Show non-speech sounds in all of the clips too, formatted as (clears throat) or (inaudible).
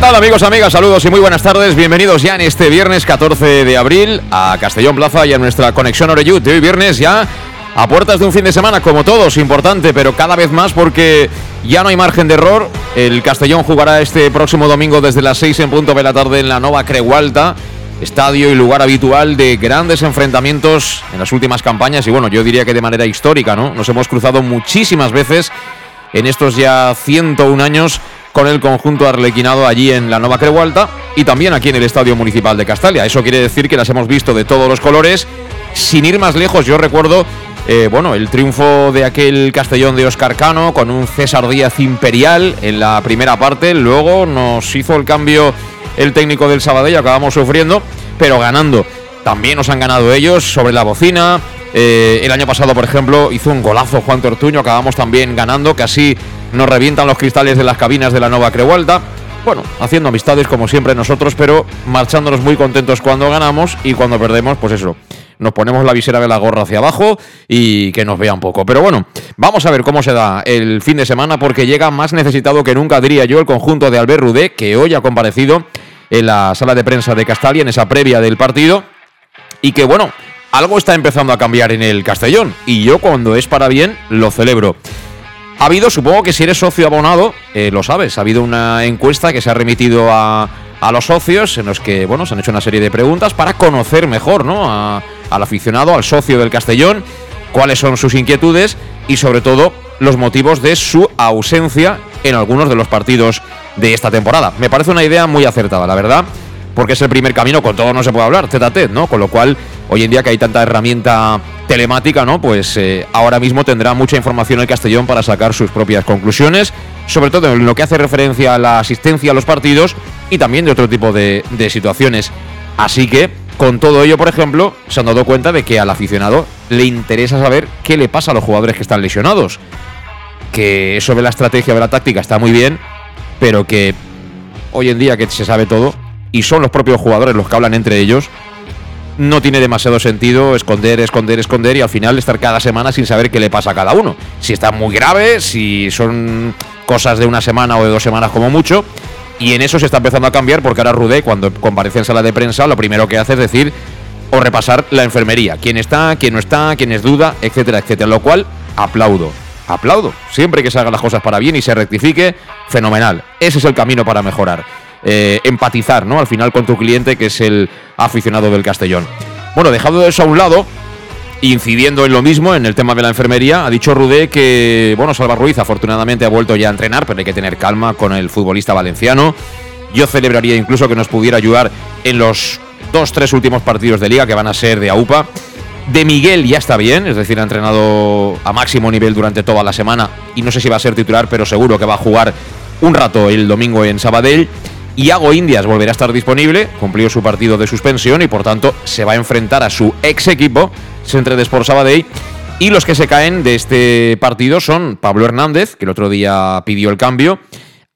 Tal amigos, amigas? Saludos y muy buenas tardes. Bienvenidos ya en este viernes 14 de abril a Castellón Plaza y a nuestra conexión Oreyud de hoy viernes ya a puertas de un fin de semana como todos, importante, pero cada vez más porque ya no hay margen de error. El Castellón jugará este próximo domingo desde las 6 en punto de la tarde en la Nova Cregualta, estadio y lugar habitual de grandes enfrentamientos en las últimas campañas y bueno, yo diría que de manera histórica, ¿no? Nos hemos cruzado muchísimas veces en estos ya 101 años con el conjunto arlequinado allí en la Nova Crehualta y también aquí en el Estadio Municipal de Castalia. Eso quiere decir que las hemos visto de todos los colores. Sin ir más lejos, yo recuerdo eh, bueno, el triunfo de aquel Castellón de Oscar Cano con un César Díaz imperial en la primera parte. Luego nos hizo el cambio el técnico del Sabadell, acabamos sufriendo, pero ganando. También nos han ganado ellos sobre la bocina. Eh, el año pasado, por ejemplo, hizo un golazo Juan Tortuño, acabamos también ganando, casi nos revientan los cristales de las cabinas de la Nova Crehualta. Bueno, haciendo amistades como siempre nosotros, pero marchándonos muy contentos cuando ganamos y cuando perdemos, pues eso, nos ponemos la visera de la gorra hacia abajo y que nos vea un poco. Pero bueno, vamos a ver cómo se da el fin de semana porque llega más necesitado que nunca, diría yo, el conjunto de Albert Rudé, que hoy ha comparecido en la sala de prensa de Castalia en esa previa del partido y que bueno, algo está empezando a cambiar en el Castellón y yo cuando es para bien lo celebro. Ha habido, supongo que si eres socio abonado, eh, lo sabes, ha habido una encuesta que se ha remitido a, los socios en los que, bueno, se han hecho una serie de preguntas para conocer mejor, ¿no? al aficionado, al socio del Castellón, cuáles son sus inquietudes y sobre todo los motivos de su ausencia en algunos de los partidos de esta temporada. Me parece una idea muy acertada, la verdad porque es el primer camino, con todo no se puede hablar, tete a tete, ¿no? Con lo cual, hoy en día que hay tanta herramienta telemática, ¿no? Pues eh, ahora mismo tendrá mucha información el Castellón para sacar sus propias conclusiones, sobre todo en lo que hace referencia a la asistencia a los partidos y también de otro tipo de, de situaciones. Así que, con todo ello, por ejemplo, se han dado cuenta de que al aficionado le interesa saber qué le pasa a los jugadores que están lesionados. Que eso de la estrategia, de la táctica está muy bien, pero que hoy en día que se sabe todo, y son los propios jugadores los que hablan entre ellos, no tiene demasiado sentido esconder, esconder, esconder y al final estar cada semana sin saber qué le pasa a cada uno. Si está muy grave, si son cosas de una semana o de dos semanas como mucho. Y en eso se está empezando a cambiar porque ahora Rudé, cuando comparece en sala de prensa, lo primero que hace es decir o repasar la enfermería. Quién está, quién no está, quién es duda, etcétera, etcétera. Lo cual aplaudo. Aplaudo. Siempre que se hagan las cosas para bien y se rectifique, fenomenal. Ese es el camino para mejorar. Eh, empatizar, ¿no? Al final con tu cliente, que es el aficionado del Castellón. Bueno, dejado eso a un lado, incidiendo en lo mismo, en el tema de la enfermería, ha dicho Rudé que, bueno, Salva Ruiz afortunadamente ha vuelto ya a entrenar, pero hay que tener calma con el futbolista valenciano. Yo celebraría incluso que nos pudiera ayudar en los dos, tres últimos partidos de liga que van a ser de AUPA. De Miguel ya está bien, es decir, ha entrenado a máximo nivel durante toda la semana y no sé si va a ser titular, pero seguro que va a jugar un rato el domingo en Sabadell. Iago Indias volverá a estar disponible, cumplió su partido de suspensión y por tanto se va a enfrentar a su ex equipo, Centre de Sport Sabadell. Y los que se caen de este partido son Pablo Hernández, que el otro día pidió el cambio,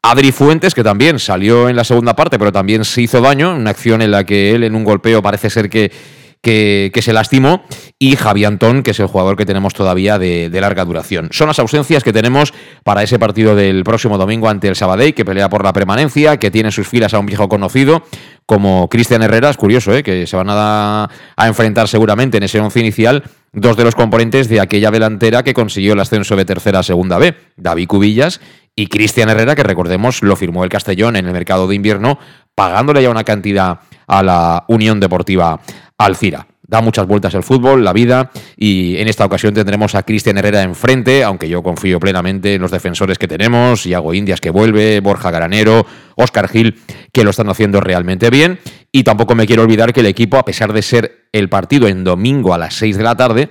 Adri Fuentes, que también salió en la segunda parte, pero también se hizo daño, una acción en la que él en un golpeo parece ser que que, se lastimó, y Javi Antón, que es el jugador que tenemos todavía de, larga duración. Son las ausencias que tenemos para ese partido del próximo domingo ante el Sabadell, que pelea por la permanencia, que tiene en sus filas a un viejo conocido como Cristian Herrera. Es curioso, ¿eh? que se van a, a enfrentar seguramente en ese once inicial dos de los componentes de aquella delantera que consiguió el ascenso de tercera a segunda B, David Cubillas y Cristian Herrera, que recordemos lo firmó el Castellón en el mercado de invierno, pagándole ya una cantidad a la Unión Deportiva Alcira. Da muchas vueltas el fútbol, la vida, y en esta ocasión tendremos a Cristian Herrera enfrente, aunque yo confío plenamente en los defensores que tenemos, Iago Indias que vuelve, Borja Garanero, Oscar Gil, que lo están haciendo realmente bien. Y tampoco me quiero olvidar que el equipo, a pesar de ser el partido en domingo a las 6 de la tarde,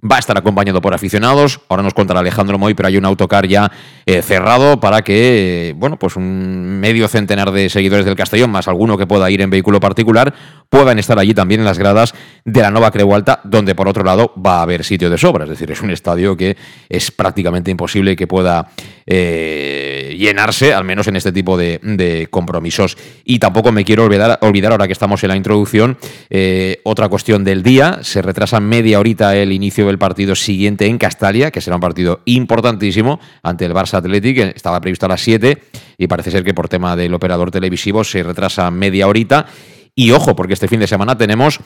Va a estar acompañado por aficionados. Ahora nos contará Alejandro Moy, pero hay un autocar ya eh, cerrado para que, bueno, pues un medio centenar de seguidores del Castellón, más alguno que pueda ir en vehículo particular, puedan estar allí también en las gradas de la Nova Creu Alta, donde por otro lado va a haber sitio de sobra. Es decir, es un estadio que es prácticamente imposible que pueda eh, llenarse, al menos en este tipo de, compromisos. Y tampoco me quiero olvidar, olvidar ahora que estamos en la introducción, eh, otra cuestión del día. Se retrasa media horita el inicio del partido siguiente en Castalia, que será un partido importantísimo ante el Barça Athletic, estaba previsto a las 7 y parece ser que por tema del operador televisivo se retrasa media horita. Y ojo, porque este fin de semana tenemos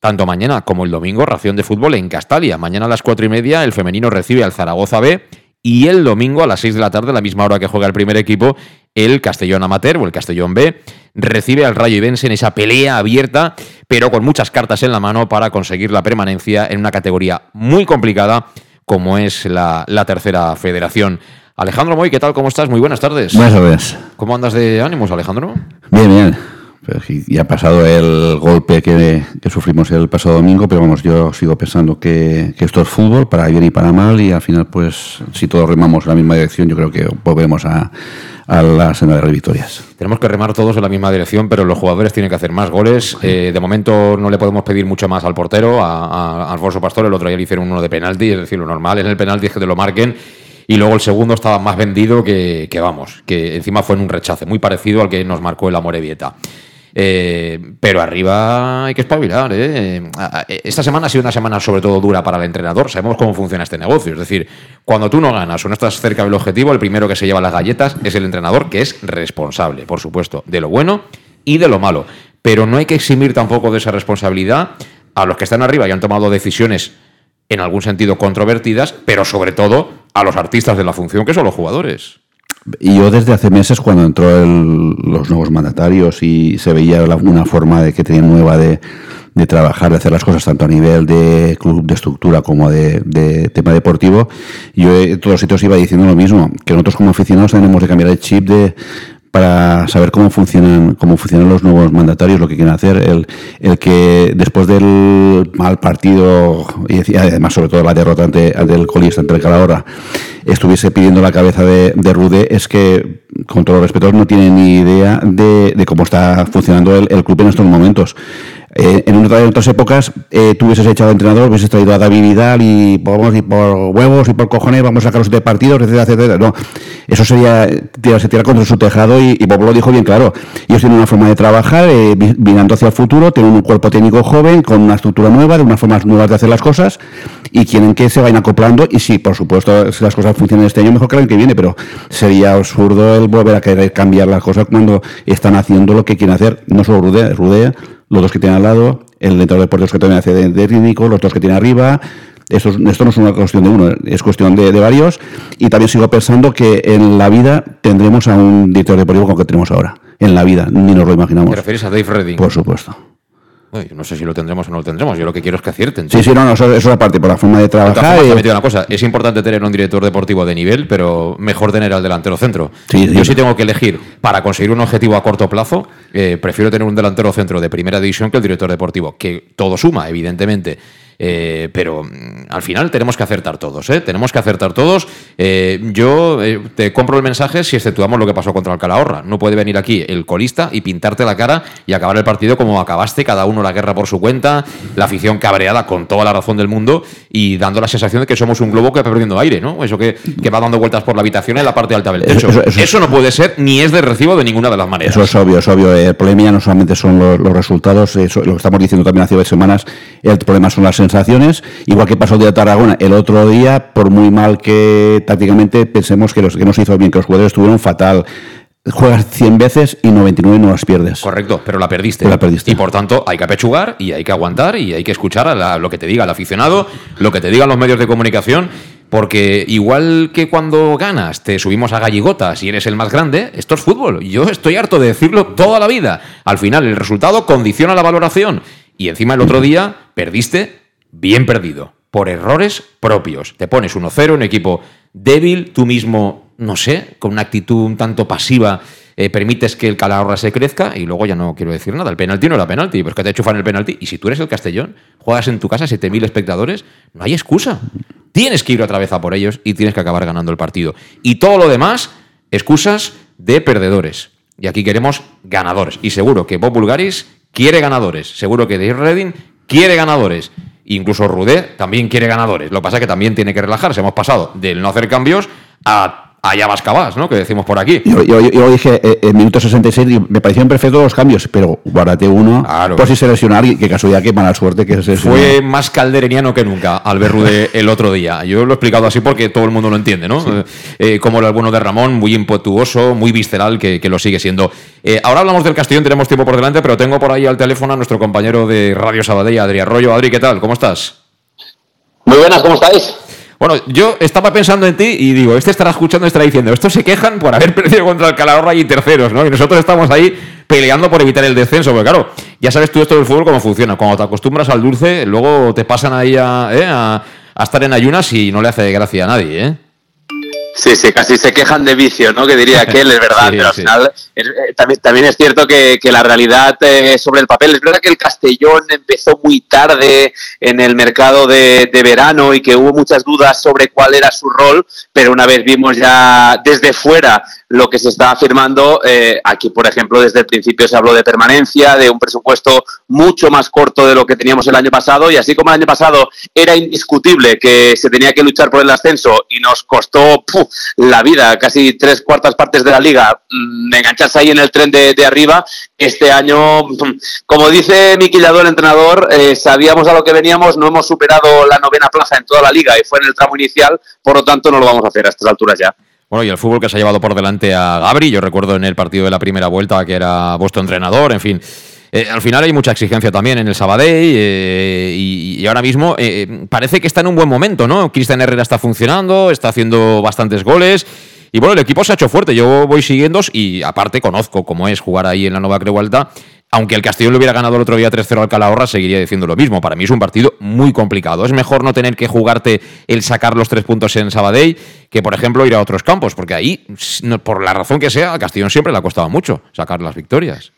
tanto mañana como el domingo ración de fútbol en Castalia. Mañana a las 4 y media el femenino recibe al Zaragoza B y el domingo a las 6 de la tarde, la misma hora que juega el primer equipo, el Castellón Amateur o el Castellón B recibe al Rayo Ibense en esa pelea abierta, pero con muchas cartas en la mano para conseguir la permanencia en una categoría muy complicada como es la, tercera federación. Alejandro Moy, ¿qué tal? ¿Cómo estás? Muy buenas tardes. Buenas tardes. ¿Cómo andas de ánimos, Alejandro? Bien, bien. Ya ha pasado el golpe que, sufrimos el pasado domingo, pero vamos, yo sigo pensando que, esto es fútbol, para bien y para mal, y al final, pues, si todos remamos en la misma dirección, yo creo que volvemos a, la senda de victorias. Tenemos que remar todos en la misma dirección, pero los jugadores tienen que hacer más goles. Eh, de momento no le podemos pedir mucho más al portero, a, Alfonso Pastor, el otro día le hicieron uno de penalti, es decir, lo normal en el penalti es que te lo marquen y luego el segundo estaba más vendido que, que, vamos, que encima fue en un rechace, muy parecido al que nos marcó el Amorebieta. Eh, pero arriba hay que espabilar. ¿eh? Esta semana ha sido una semana sobre todo dura para el entrenador. Sabemos cómo funciona este negocio. Es decir, cuando tú no ganas o no estás cerca del objetivo, el primero que se lleva las galletas es el entrenador, que es responsable, por supuesto, de lo bueno y de lo malo. Pero no hay que eximir tampoco de esa responsabilidad a los que están arriba y han tomado decisiones en algún sentido controvertidas, pero sobre todo a los artistas de la función, que son los jugadores. Y yo desde hace meses, cuando entró los nuevos mandatarios y se veía una forma de que tenían nueva de, trabajar, de hacer las cosas tanto a nivel de club, de estructura como de, tema deportivo, yo en todos los sitios iba diciendo lo mismo, que nosotros como aficionados tenemos que cambiar el chip de para saber cómo funcionan cómo funcionan los nuevos mandatarios, lo que quieren hacer, el, el que después del mal partido y además sobre todo la derrota ante, el colista ante el Calahorra estuviese pidiendo la cabeza de, de Rude es que con todo respeto no tiene ni idea de, cómo está funcionando el, club en estos momentos. Eh, en, otras épocas eh, tú hubieses echado entrenador, hubieses traído a David Vidal y y por huevos y por cojones vamos a sacar los de partidos, etcétera, etcétera. No, eso sería tirarse tira contra su tejado y, y Bob lo dijo bien claro. Ellos tienen una forma de trabajar, eh, mirando hacia el futuro, tienen un cuerpo técnico joven, con una estructura nueva, de unas formas nuevas de hacer las cosas y quieren que se vayan acoplando. Y sí, por supuesto, si las cosas funcionan este año, mejor que el que viene, pero sería absurdo el volver a querer cambiar las cosas cuando están haciendo lo que quieren hacer. No solo Rudea, Rudea los dos que tiene al lado, el dentro de puertos que también hace de, de los dos que tiene arriba. Esto, esto, no es una cuestión de uno, es cuestión de, varios. Y también sigo pensando que en la vida tendremos a un director deportivo como que tenemos ahora. En la vida, ni nos lo imaginamos. ¿Te refieres a Dave Redding? Por supuesto. No sé si lo tendremos o no lo tendremos. Yo lo que quiero es que acierten. Sí, sí, no, no eso, es aparte, por la forma de trabajar. una cosa. Es importante tener un director deportivo de nivel, pero mejor tener al delantero centro. Yo sí tengo que elegir para conseguir un objetivo a corto plazo eh, prefiero tener un delantero centro de primera división que el director deportivo, que todo suma, evidentemente. Eh, pero mm, al final tenemos que acertar todos, ¿eh? Tenemos que acertar todos. Eh, yo te compro el mensaje si exceptuamos lo que pasó contra el Calahorra. No puede venir aquí el colista y pintarte la cara y acabar el partido como acabaste, cada uno la guerra por su cuenta, la afición cabreada con toda la razón del mundo y dando la sensación de que somos un globo que va perdiendo aire, ¿no? Eso que, va dando vueltas por la habitación en la parte alta del techo. Eso, no puede ser ni es de recibo de ninguna de las maneras. Eso es obvio, es obvio. El problema no solamente son los, resultados, lo que estamos diciendo también hace dos semanas, el problema son las sensaciones, igual que pasó el día de Tarragona el otro día, por muy mal que tácticamente pensemos que, los, que no se hizo bien, que los jugadores estuvieron fatal. Juegas 100 veces y 99 no las pierdes. Correcto, pero la perdiste. la perdiste. Y por tanto hay que apechugar y hay que aguantar y hay que escuchar a lo que te diga el aficionado, lo que te digan los medios de comunicación Porque igual que cuando ganas te subimos a galligotas y eres el más grande, esto es fútbol. Yo estoy harto de decirlo toda la vida. Al final el resultado condiciona la valoración. Y encima el otro día perdiste bien perdido, por errores propios. Te pones 1-0, un equipo débil, tú mismo, no sé, con una actitud un tanto pasiva eh, permites que el Calahorra se crezca y luego ya no quiero decir nada. El penalti no era penalti, pero es que te chufan el penalti. Y si tú eres el Castellón, juegas en tu casa 7.000 espectadores, no hay excusa. Tienes que ir otra vez a por ellos y tienes que acabar ganando el partido. Y todo lo demás, excusas de perdedores. Y aquí queremos ganadores. Y seguro que Bob Bulgaris quiere ganadores. Seguro que Dave Redding quiere ganadores. Incluso Rudé también quiere ganadores. Lo que pasa es que también tiene que relajarse. Hemos pasado del no hacer cambios a allá vas cabas, ¿no? Que decimos por aquí. Yo, dije eh, en minuto 66, me parecían perfectos los cambios, pero guárdate uno por si se lesiona alguien, que casualidad, qué mala suerte que se Fue más caldereniano que nunca al Rude (laughs) el otro día. Yo lo he explicado así porque todo el mundo lo entiende, ¿no? Eh, eh, como el bueno de Ramón, muy impetuoso, muy visceral, que, lo sigue siendo. ahora hablamos del Castellón, tenemos tiempo por delante, pero tengo por ahí al teléfono a nuestro compañero de Radio Sabadell, Adri Arroyo. Adri, ¿qué tal? ¿Cómo estás? Muy buenas, ¿cómo estáis? Bueno, yo estaba pensando en ti y digo, este estará escuchando y estará diciendo, estos se quejan por haber (laughs) perdido contra el Calahorra y terceros, ¿no? Y nosotros estamos ahí peleando por evitar el descenso, porque claro, ya sabes tú esto del fútbol cómo funciona. Cuando te acostumbras al dulce, luego te pasan ahí a, ¿eh? a, estar en ayunas y no le hace gracia a nadie, ¿eh? Sí, sí, casi se quejan de vicio, ¿no? Que diría (laughs) que él es verdad, pero al final eh, también, también, es cierto que, la realidad eh, sobre el papel, es verdad que el Castellón empezó muy tarde en el mercado de, verano y que hubo muchas dudas sobre cuál era su rol, pero una vez vimos ya desde fuera lo que se estaba firmando, eh, aquí por ejemplo desde el principio se habló de permanencia, de un presupuesto mucho más corto de lo que teníamos el año pasado y así como el año pasado era indiscutible que se tenía que luchar por el ascenso y nos costó la vida, casi tres cuartas partes de la liga, mm, engancharse ahí en el tren de, arriba. Este año, mm, como dice Miki el entrenador, eh, sabíamos a lo que veníamos, no hemos superado la novena plaza en toda la liga y fue en el tramo inicial, por lo tanto no lo vamos a hacer a estas alturas ya. Bueno, y el fútbol que se ha llevado por delante a Gabri, yo recuerdo en el partido de la primera vuelta que era vuestro entrenador, en fin. Eh, al final hay mucha exigencia también en el Sabadell eh, y, ahora mismo eh, parece que está en un buen momento, ¿no? Cristian Herrera está funcionando, está haciendo bastantes goles. Y bueno, el equipo se ha hecho fuerte. Yo voy siguiendo y aparte conozco cómo es jugar ahí en la Nueva Creu Alta. Aunque el Castellón le hubiera ganado el otro día 3-0 al Calahorra, seguiría diciendo lo mismo. Para mí es un partido muy complicado. Es mejor no tener que jugarte el sacar los tres puntos en Sabadell que, por ejemplo, ir a otros campos. Porque ahí, por la razón que sea, al Castellón siempre le ha costado mucho sacar las victorias.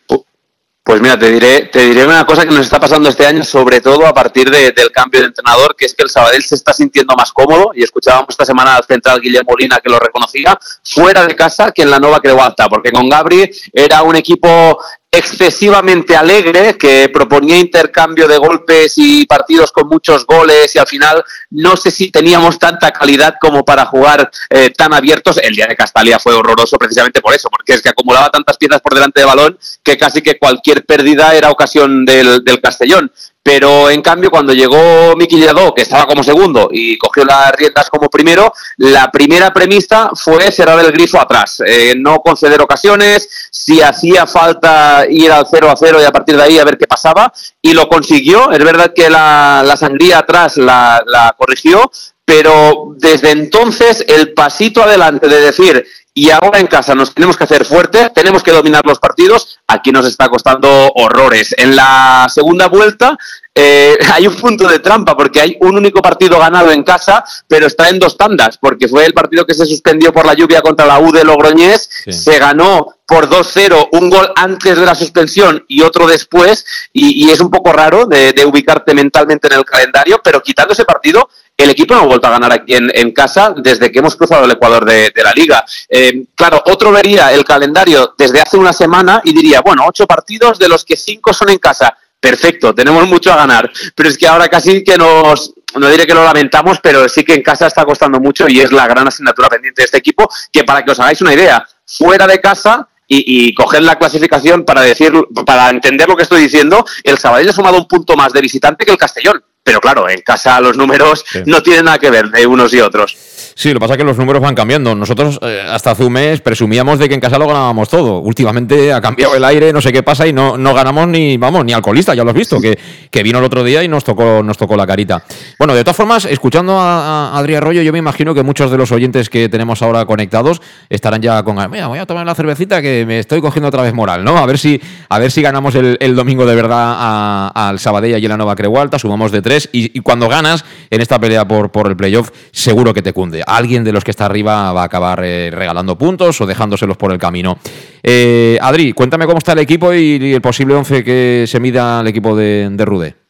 Pues mira, te diré, te diré una cosa que nos está pasando este año, sobre todo a partir del cambio de entrenador, que es que el Sabadell se está sintiendo más cómodo, y escuchábamos esta semana al central Guillermo Molina que lo reconocía, fuera de casa que en la nueva Creu Alta, porque con Gabri era un equipo excesivamente alegre, que proponía intercambio de golpes y partidos con muchos goles y al final no sé si teníamos tanta calidad como para jugar eh, tan abiertos. El día de Castalia fue horroroso precisamente por eso, porque es que acumulaba tantas piezas por delante de balón que casi que cualquier pérdida era ocasión del, del Castellón. Pero en cambio, cuando llegó Miki Lladó, que estaba como segundo y cogió las riendas como primero, la primera premisa fue cerrar el grifo atrás, eh, no conceder ocasiones, si hacía falta ir al 0 a 0 y a partir de ahí a ver qué pasaba, y lo consiguió. Es verdad que la, sangría atrás la corrigió, pero desde entonces el pasito adelante de decir y ahora en casa nos tenemos que hacer fuerte, tenemos que dominar los partidos, aquí nos está costando horrores. En la segunda vuelta eh, (laughs) hay un punto de trampa porque hay un único partido ganado en casa, pero está en dos tandas, porque fue el partido que se suspendió por la lluvia contra la U de Logroñés, se ganó por 2-0, un gol antes de la suspensión y otro después, y, es un poco raro de, ubicarte mentalmente en el calendario, pero quitando ese partido, el equipo no ha vuelto a ganar aquí en, casa desde que hemos cruzado el Ecuador de, la liga. Eh, claro, otro vería el calendario desde hace una semana y diría, bueno, ocho partidos de los que cinco son en casa. Perfecto, tenemos mucho a ganar, pero es que ahora casi que nos, no diré que lo lamentamos, pero sí que en casa está costando mucho y es la gran asignatura pendiente de este equipo, que para que os hagáis una idea, fuera de casa y, coger la clasificación para decir, para entender lo que estoy diciendo, el Sabadell ha sumado un punto más de visitante que el Castellón. Pero claro, en casa los números no tienen nada que ver de unos y otros. Sí, lo que pasa es que los números van cambiando. Nosotros eh, hasta hace un mes presumíamos de que en casa lo ganábamos todo. Últimamente ha cambiado el aire, no sé qué pasa y no, no ganamos ni, vamos, ni alcoholista, ya lo has visto, que, que vino el otro día y nos tocó, nos tocó la carita. Bueno, de todas formas, escuchando a, a Adrián Arroyo, yo me imagino que muchos de los oyentes que tenemos ahora conectados estarán ya con, mira, voy a tomar la cervecita que me estoy cogiendo otra vez moral, ¿no? A ver si, a ver si ganamos el, domingo de verdad al Sabadell y en la Nova Creualta, sumamos de tres y, cuando ganas en esta pelea por, por el playoff, seguro que te cunde alguien de los que está arriba va a acabar eh, regalando puntos o dejándoselos por el camino. Eh, Adri, cuéntame cómo está el equipo y, el posible once que se mida el equipo de, de Rude.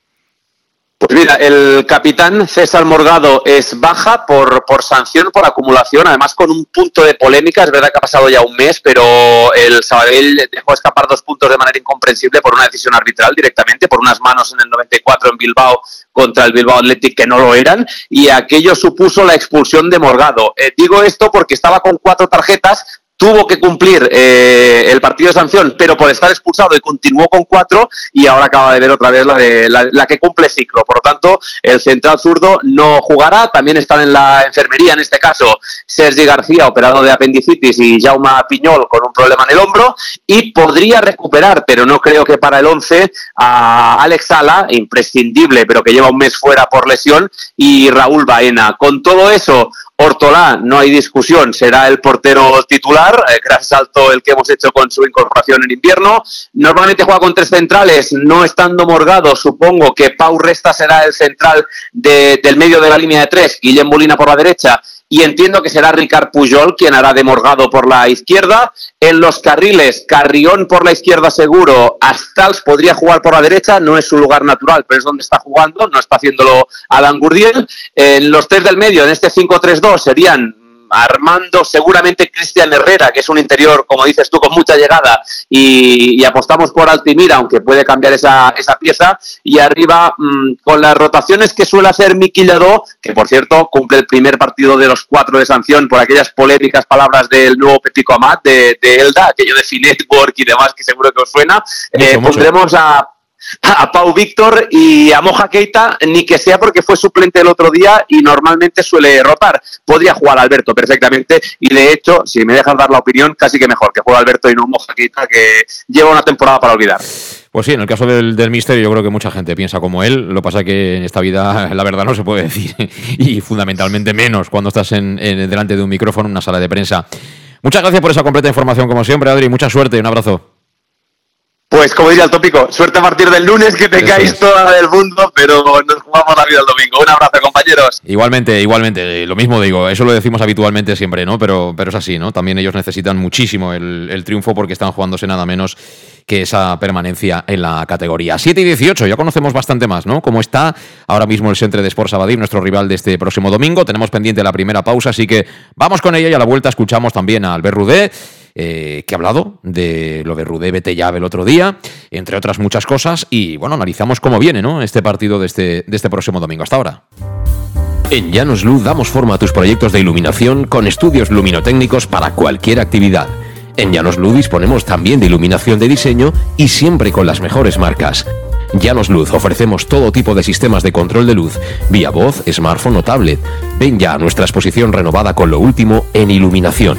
Pues mira, el capitán César Morgado es baja por, por sanción, por acumulación, además con un punto de polémica. Es verdad que ha pasado ya un mes, pero el Sabadell dejó escapar dos puntos de manera incomprensible por una decisión arbitral directamente, por unas manos en el 94 en Bilbao contra el Bilbao Athletic que no lo eran, y aquello supuso la expulsión de Morgado. Eh, digo esto porque estaba con cuatro tarjetas, tuvo que cumplir eh, el partido de sanción, pero por estar expulsado y continuó con cuatro y ahora acaba de ver otra vez la, de, la, que cumple ciclo. Por lo tanto, el central zurdo no jugará. También están en la enfermería, en este caso, Sergi García, operado de apendicitis, y Jaume Piñol con un problema en el hombro. Y podría recuperar, pero no creo que para el 11, a Alex Sala, imprescindible, pero que lleva un mes fuera por lesión, y Raúl Baena. Con todo eso, Ortolá, no hay discusión, será el portero titular, eh, gran salto el que hemos hecho con su incorporación en invierno. Normalmente juega con tres centrales, no estando Morgado, supongo que Pau Resta será el central del medio de la línea de tres, Guillem Molina por la derecha y entiendo que será Ricard Pujol quien hará de Morgado por la izquierda. En los carriles, Carrión por la izquierda seguro, Astals podría jugar por la derecha, no es su lugar natural, pero es donde está jugando, no está haciéndolo Alan Gurdiel. En los tres del medio, en este 5-3-2, serían Armando, seguramente Cristian Herrera, que es un interior, como dices tú, con mucha llegada, y, apostamos por Altimira, aunque puede cambiar esa, esa pieza, y arriba, mm, con las rotaciones que suele hacer Miki Ledó, que por cierto cumple el primer partido de los cuatro de sanción por aquellas polémicas palabras del nuevo Pepico Amat, de, Elda, aquello de Network y demás, que seguro que os suena, eh, pondremos a (laughs) a Pau Víctor y a Moja Keita, ni que sea porque fue suplente el otro día y normalmente suele rotar. Podría jugar Alberto perfectamente y de hecho, si me dejas dar la opinión, casi que mejor que juegue Alberto y no Moja Keita, que lleva una temporada para olvidar. Pues sí, en el caso del, del Mister yo creo que mucha gente piensa como él. Lo pasa que en esta vida (laughs) la verdad no se puede decir (laughs) y fundamentalmente menos cuando estás en, delante de un micrófono en una sala de prensa. Muchas gracias por esa completa información como siempre, Adri. Mucha suerte y un abrazo. Pues como diría el tópico, suerte a partir del lunes, que tengáis toda del mundo, pero nos jugamos la vida el domingo. Un abrazo, compañeros. Igualmente, igualmente, lo mismo digo, eso lo decimos habitualmente siempre, ¿no? Pero, pero es así, ¿no? También ellos necesitan muchísimo el, triunfo porque están jugándose nada menos que esa permanencia en la categoría. 7 y 18, ya conocemos bastante más, ¿no? Cómo está ahora mismo el Centre de Sport Sabadell, nuestro rival de este próximo domingo. Tenemos pendiente la primera pausa, así que vamos con ella y a la vuelta escuchamos también a Albert Rudé eh, que ha hablado de lo de Rudé Betellave el otro día, entre otras muchas cosas, y bueno, analizamos cómo viene ¿no? este partido de este, de este próximo domingo. Hasta ahora. En Llanos Luz damos forma a tus proyectos de iluminación con estudios luminotécnicos para cualquier actividad. En Llanos Luz disponemos también de iluminación de diseño y siempre con las mejores marcas. Llanos Luz ofrecemos todo tipo de sistemas de control de luz, vía voz, smartphone o tablet. Ven ya a nuestra exposición renovada con lo último en iluminación.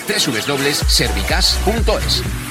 www.servicas.es.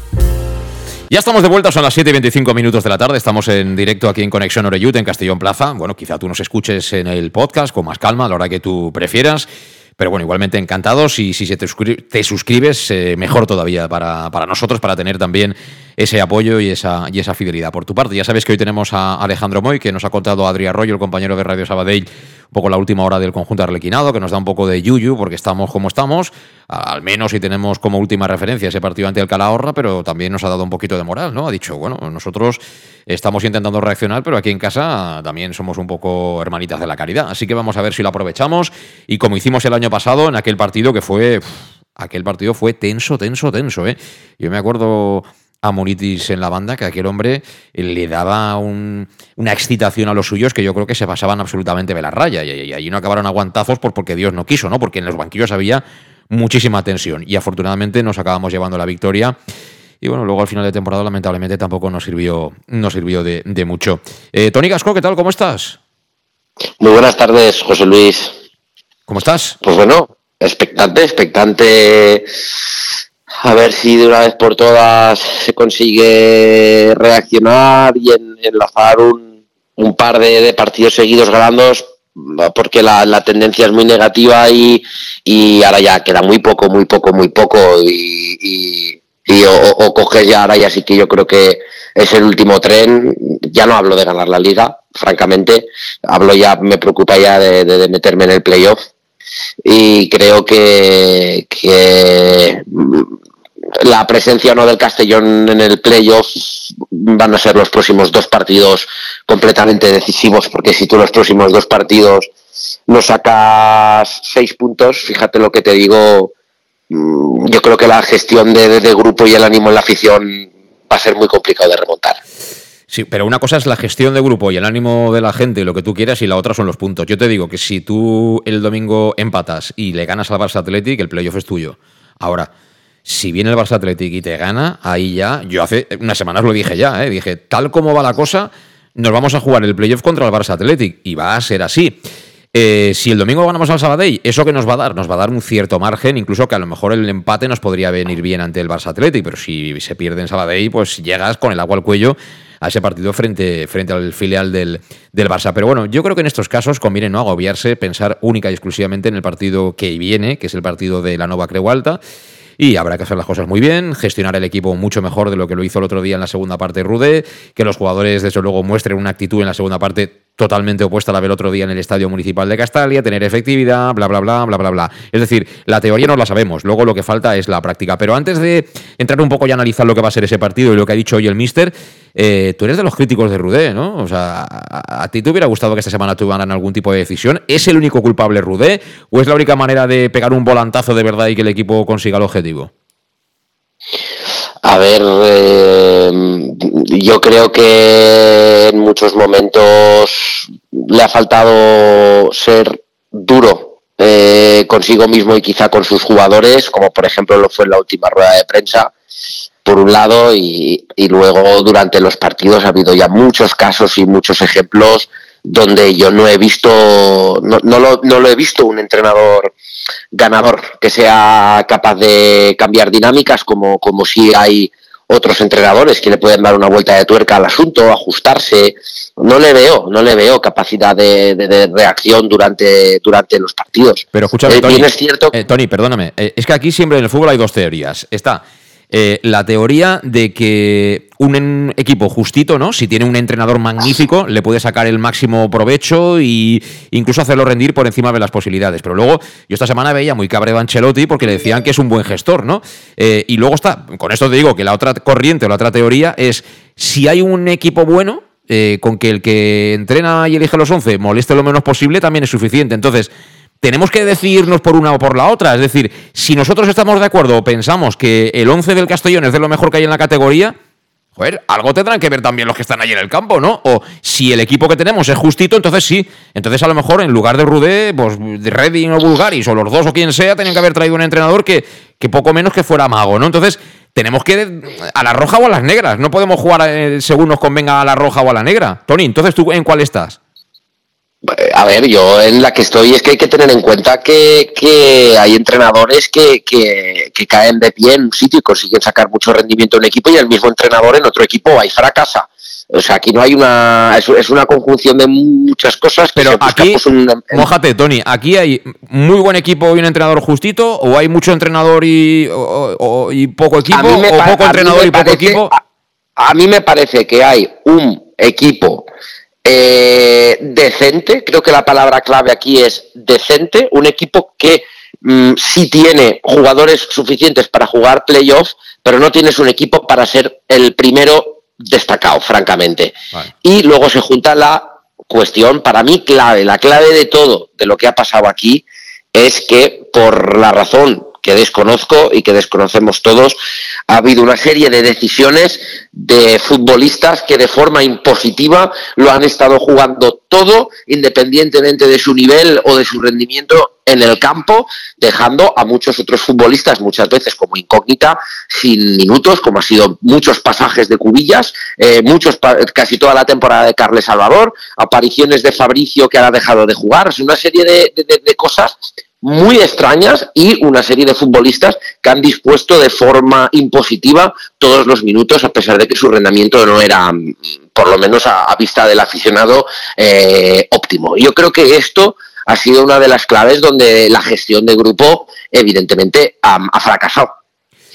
Ya estamos de vuelta, son las 7 y 25 minutos de la tarde. Estamos en directo aquí en Conexión Oreyut, en Castellón Plaza. Bueno, quizá tú nos escuches en el podcast con más calma, a la hora que tú prefieras. Pero bueno, igualmente encantados y si te, suscribes, eh, mejor todavía para, para, nosotros, para tener también ese apoyo y esa, y esa fidelidad por tu parte. Ya sabes que hoy tenemos a Alejandro Moy, que nos ha contado Adri Arroyo, el compañero de Radio Sabadell, un poco la última hora del conjunto arlequinado, que nos da un poco de yuyu porque estamos como estamos, al menos si tenemos como última referencia ese partido ante el Calahorra, pero también nos ha dado un poquito de moral, ¿no? Ha dicho, bueno, nosotros estamos intentando reaccionar, pero aquí en casa también somos un poco hermanitas de la caridad, así que vamos a ver si lo aprovechamos y como hicimos el año pasado en aquel partido que fue... aquel partido fue tenso, tenso, tenso, ¿eh? Yo me acuerdo a Monitis en la banda, que aquel hombre le daba una excitación a los suyos que yo creo que se pasaban absolutamente de la raya. Y, ahí no acabaron aguantazos por porque Dios no quiso, ¿no? Porque en los banquillos había muchísima tensión. Y afortunadamente nos acabamos llevando la victoria. Y bueno, luego al final de temporada, lamentablemente, tampoco nos sirvió, nos sirvió de, mucho. Eh, Tony Gasco, ¿qué tal? ¿Cómo estás? Muy buenas tardes, José Luis. ¿Cómo estás? Pues bueno, expectante, expectante a ver si de una vez por todas se consigue reaccionar y enlazar un, un par de, partidos seguidos ganando porque la, tendencia es muy negativa y, y, ahora ya queda muy poco, muy poco, muy poco y, o, coges ya ahora ya sí que yo creo que es el último tren, ya no hablo de ganar la liga, francamente, hablo ya, me preocupa ya de meterme en el playoff y creo que, la presencia no del Castellón en el playoff van a ser los próximos dos partidos completamente decisivos, porque si tú los próximos dos partidos no sacas seis puntos, fíjate lo que te digo, mm, yo creo que la gestión de grupo y el ánimo en la afición va a ser muy complicado de remontar. Sí, pero una cosa es la gestión de grupo y el ánimo de la gente y lo que tú quieras, y la otra son los puntos. Yo te digo que si tú el domingo empatas y le ganas al Barça Athletic, el playoff es tuyo. Ahora, si viene el Barça Athletic y te gana, ahí ya, yo hace unas semanas lo dije ya, ¿eh? dije, tal como va la cosa, nos vamos a jugar el playoff contra el Barça Athletic, y va a ser así. Eh, si el domingo ganamos al Sabadell, ¿eso que nos va a dar? Nos va a dar un cierto margen, incluso que a lo mejor el empate nos podría venir bien ante el Barça Athletic, pero si se pierde en Sabadell, pues llegas con el agua al cuello a ese partido frente, frente al filial del, del Barça. Pero bueno, yo creo que en estos casos conviene no agobiarse, pensar única y exclusivamente en el partido que viene, que es el partido de la Nova Creu Alta y habrá que hacer las cosas muy bien, gestionar el equipo mucho mejor de lo que lo hizo el otro día en la segunda parte Rude, que los jugadores desde luego muestren una actitud en la segunda parte totalmente opuesta a la del otro día en el Estadio Municipal de Castalia, tener efectividad, bla, bla, bla, bla, bla, bla. Es decir, la teoría no la sabemos, luego lo que falta es la práctica. Pero antes de entrar un poco y analizar lo que va a ser ese partido y lo que ha dicho hoy el Mister, eh, tú eres de los críticos de Rudé, ¿no? O sea, a, ti te hubiera gustado que esta semana tuvieran algún tipo de decisión? ¿Es el único culpable Rudé o es la única manera de pegar un volantazo de verdad y que el equipo consiga el objetivo? A ver, eh, yo creo que en muchos momentos le ha faltado ser duro eh, consigo mismo y quizá con sus jugadores, como por ejemplo lo fue en la última rueda de prensa, por un lado, y, luego durante los partidos ha habido ya muchos casos y muchos ejemplos donde yo no he visto, no, no, lo, no lo he visto un entrenador ganador que sea capaz de cambiar dinámicas como, como si hay otros entrenadores que le pueden dar una vuelta de tuerca al asunto, ajustarse. No le veo, no le veo capacidad de, reacción durante, durante los partidos. Pero escúchame, eh, Tony, es cierto... Eh, Tony, perdóname, eh, es que aquí siempre en el fútbol hay dos teorías. Está eh, la teoría de que un equipo justito, ¿no? Si tiene un entrenador magnífico, le puede sacar el máximo provecho e incluso hacerlo rendir por encima de las posibilidades. Pero luego, yo esta semana veía muy cabreo a Ancelotti porque le decían que es un buen gestor, ¿no? Eh, y luego está, con esto te digo que la otra corriente o la otra teoría es si hay un equipo bueno, eh, con que el que entrena y elige los 11 moleste lo menos posible, también es suficiente. Entonces, tenemos que decidirnos por una o por la otra. Es decir, si nosotros estamos de acuerdo o pensamos que el 11 del Castellón es de lo mejor que hay en la categoría, joder, algo tendrán que ver también los que están allí en el campo, ¿no? O si el equipo que tenemos es justito, entonces sí. Entonces a lo mejor en lugar de Rudé, pues de Redding o Bulgaris o los dos o quien sea, tenían que haber traído un entrenador que, que poco menos que fuera mago, ¿no? Entonces tenemos que a la roja o a las negras. No podemos jugar eh, según nos convenga a la roja o a la negra. Tony, entonces tú en cuál estás? A ver, yo en la que estoy es que hay que tener en cuenta que, que hay entrenadores que, que, que, caen de pie en un sitio y consiguen sacar mucho rendimiento en un equipo y el mismo entrenador en otro equipo ahí fracasa. O sea, aquí no hay una. Es, una conjunción de muchas cosas. Pero aquí. Mójate, Tony. ¿Aquí hay muy buen equipo y un entrenador justito? ¿O hay mucho entrenador y, y poco equipo? ¿O poco entrenador y poco equipo? a mí me parece que hay un equipo eh, decente, creo que la palabra clave aquí es decente, un equipo que mm, sí tiene jugadores suficientes para jugar playoffs, pero no tienes un equipo para ser el primero destacado, francamente. Y luego se junta la cuestión, para mí clave, la clave de todo, de lo que ha pasado aquí, es que por la razón que desconozco y que desconocemos todos, ha habido una serie de decisiones de futbolistas que de forma impositiva lo han estado jugando todo, independientemente de su nivel o de su rendimiento en el campo, dejando a muchos otros futbolistas muchas veces como incógnita, sin minutos, como ha sido muchos pasajes de Cubillas, eh, muchos casi toda la temporada de Carles Salvador, apariciones de Fabricio que ha dejado de jugar, es una serie de cosas muy extrañas y una serie de futbolistas que han dispuesto de forma impositiva todos los minutos, a pesar de que su rendimiento no era, mm, por lo menos a, vista del aficionado, eh, óptimo. Yo creo que esto ha sido una de las claves donde la gestión de grupo, evidentemente, ha, fracasado.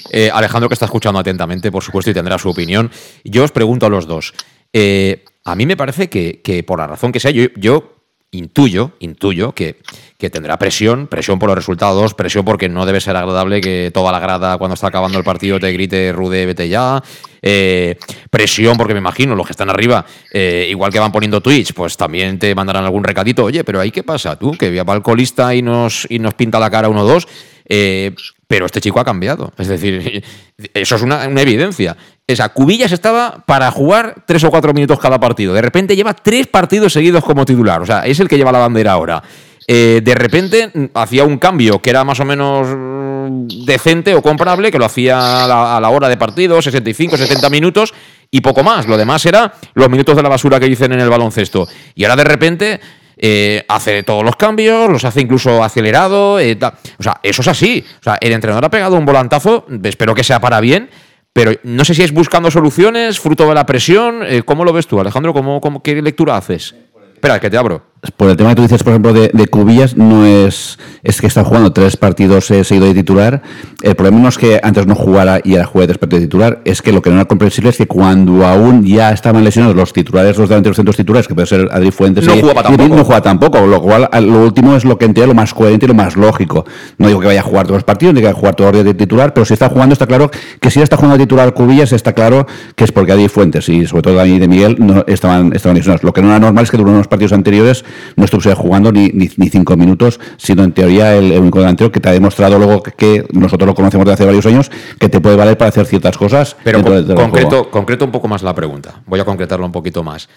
Eh, Alejandro, que está escuchando atentamente, por supuesto, y tendrá su opinión. Yo os pregunto a los dos. Eh, a mí me parece que, por la razón que sea, yo intuyo, intuyo que, que, tendrá presión, presión por los resultados, presión porque no debe ser agradable que toda la grada cuando está acabando el partido te grite Rude, vete ya. Eh, presión porque me imagino los que están arriba, eh, igual que van poniendo tweets, pues también te mandarán algún recadito. Oye, pero ahí qué pasa tú, que va alcoholista y nos, y nos pinta la cara uno o dos. Eh, pero este chico ha cambiado. Es decir, (laughs) eso es una evidencia. Esa Cubillas estaba para jugar tres o cuatro minutos cada partido. De repente lleva tres partidos seguidos como titular. O sea, es el que lleva la bandera ahora. Eh, de repente hacía un cambio que era más o menos mm, decente o comprable, que lo hacía a la, hora de partido, 65, 70 minutos y poco más. Lo demás era los minutos de la basura que dicen en el baloncesto. Y ahora de repente eh, hace todos los cambios, los hace incluso acelerado. Eh, o sea, eso es así. O sea, el entrenador ha pegado un volantazo, espero que sea para bien pero no sé si es buscando soluciones, fruto de la presión. Eh, ¿Cómo lo ves tú, Alejandro? ¿Cómo, cómo, ¿Qué lectura haces? Espera, que te abro. Por el tema que tú dices, por ejemplo, de, Cubillas, no es, es que está jugando tres partidos eh, seguidos de titular. El problema no es que antes no jugara y ahora juegue tres partidos de titular, es que lo que no era comprensible es que cuando aún ya estaban lesionados los titulares, los delanteros centros titulares, que puede ser Adri Fuentes, no, jugaba tampoco. no juega tampoco. Lo cual, lo último es lo que entiendo lo más coherente y lo más lógico. No digo que vaya a jugar todos los partidos, ni que vaya a jugar todos los días de titular, pero si está jugando, está claro que si está jugando de titular Cubillas, está claro que es porque Adri Fuentes y sobre todo Dani de Miguel no estaban, estaban lesionados. Lo que no era normal es que durante unos partidos anteriores no estuviese jugando ni, ni, cinco minutos, siendo en teoría el, único delantero que te ha demostrado luego que, nosotros lo conocemos de hace varios años, que te puede valer para hacer ciertas cosas. Pero concreto, concreto un poco más la pregunta. Voy a concretarlo un poquito más.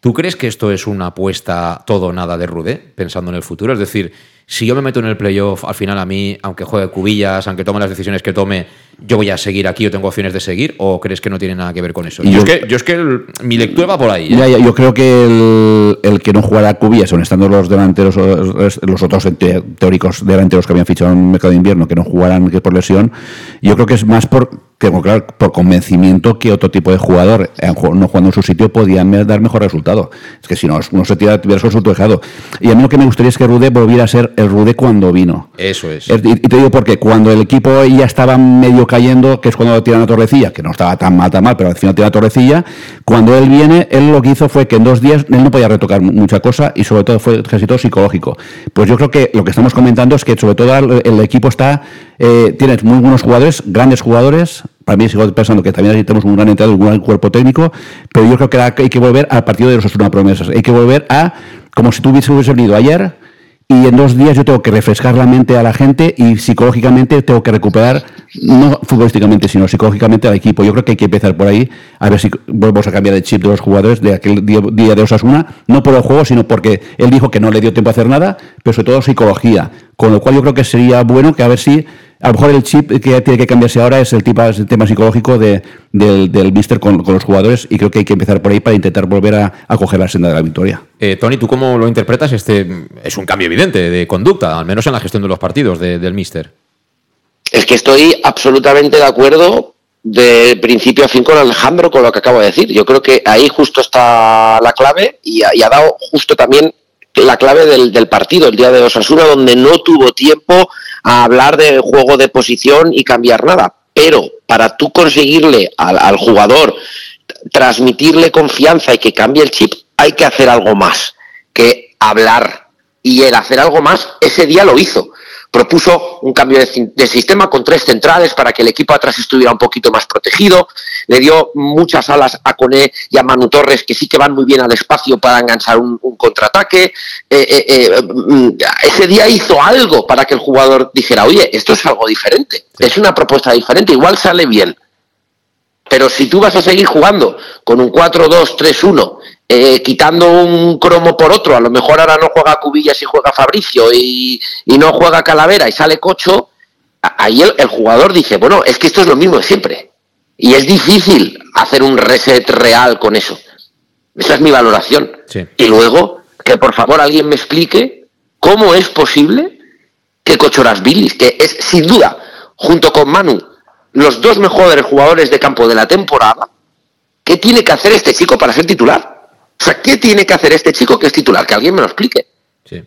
¿Tú crees que esto es una apuesta todo o nada de Rudé, pensando en el futuro? Es decir, si yo me meto en el playoff, al final a mí, aunque juegue cubillas, aunque tome las decisiones que tome, yo voy a seguir aquí o tengo opciones de seguir, o crees que no tiene nada que ver con eso? Yo, es que, yo es que mi lectura va por ahí. ¿eh? yo creo que el, que no jugara cubillas, son estando los delanteros, los otros teóricos delanteros que habían fichado en el mercado de invierno, que no jugaran que por lesión, yo creo que es más por que claro, por convencimiento que otro tipo de jugador, eh, no jugando en su sitio, podían dar mejor resultado. Es que si no, no se tira, tuviera su dejado. Y a mí lo que me gustaría es que Rude volviera a ser el Rude cuando vino. Eso es. Y te digo porque cuando el equipo ya estaba medio cayendo, que es cuando tiran a Torrecilla, que no estaba tan mal, tan mal, pero al final tira a Torrecilla, cuando él viene, él lo que hizo fue que en dos días él no podía retocar mucha cosa y sobre todo fue casi psicológico. Pues yo creo que lo que estamos comentando es que sobre todo el equipo está eh, tienes muy buenos jugadores, grandes jugadores. Para mí sigo pensando que también necesitamos un gran entrado, un gran cuerpo técnico, pero yo creo que hay que volver al partido de los Osasuna Promesas. Hay que volver a, como si tú hubieses venido ayer y en dos días yo tengo que refrescar la mente a la gente y psicológicamente tengo que recuperar, no futbolísticamente, sino psicológicamente al equipo. Yo creo que hay que empezar por ahí, a ver si volvemos a cambiar el chip de los jugadores de aquel día, de Osasuna, no por el juego, sino porque él dijo que no le dio tiempo a hacer nada, pero sobre todo psicología. Con lo cual yo creo que sería bueno que a ver si a lo mejor el chip que tiene que cambiarse ahora es el, tipo, el tema psicológico de, del, del míster con, con, los jugadores y creo que hay que empezar por ahí para intentar volver a, a coger la senda de la victoria. Eh, Tony, ¿tú cómo lo interpretas? Este es un cambio evidente de conducta, al menos en la gestión de los partidos de, del míster. Es que estoy absolutamente de acuerdo de principio a fin con Alejandro con lo que acabo de decir. Yo creo que ahí justo está la clave y ha, y ha dado justo también la clave del, del, partido, el día de Osasuna, donde no tuvo tiempo a hablar de juego de posición y cambiar nada. Pero para tú conseguirle al, al jugador transmitirle confianza y que cambie el chip, hay que hacer algo más que hablar. Y el hacer algo más, ese día lo hizo propuso un cambio de, de, sistema con tres centrales para que el equipo atrás estuviera un poquito más protegido, le dio muchas alas a Coné y a Manu Torres que sí que van muy bien al espacio para enganchar un, un contraataque. Eh, eh, eh, ese día hizo algo para que el jugador dijera, oye, esto es algo diferente, sí. es una propuesta diferente, igual sale bien. Pero si tú vas a seguir jugando con un 4-2-3-1 eh, quitando un cromo por otro, a lo mejor ahora no juega Cubillas y juega Fabricio y, y no juega Calavera y sale Cocho, ahí el, el, jugador dice, bueno, es que esto es lo mismo de siempre. Y es difícil hacer un reset real con eso. Esa es mi valoración. Sí. Y luego, que por favor alguien me explique cómo es posible que Cochoras Billis, que es sin duda, junto con Manu, los dos mejores jugadores de campo de la temporada, ¿qué tiene que hacer este chico para ser titular? O sea, ¿qué tiene que hacer este chico que es titular? Que alguien me lo explique. Sí.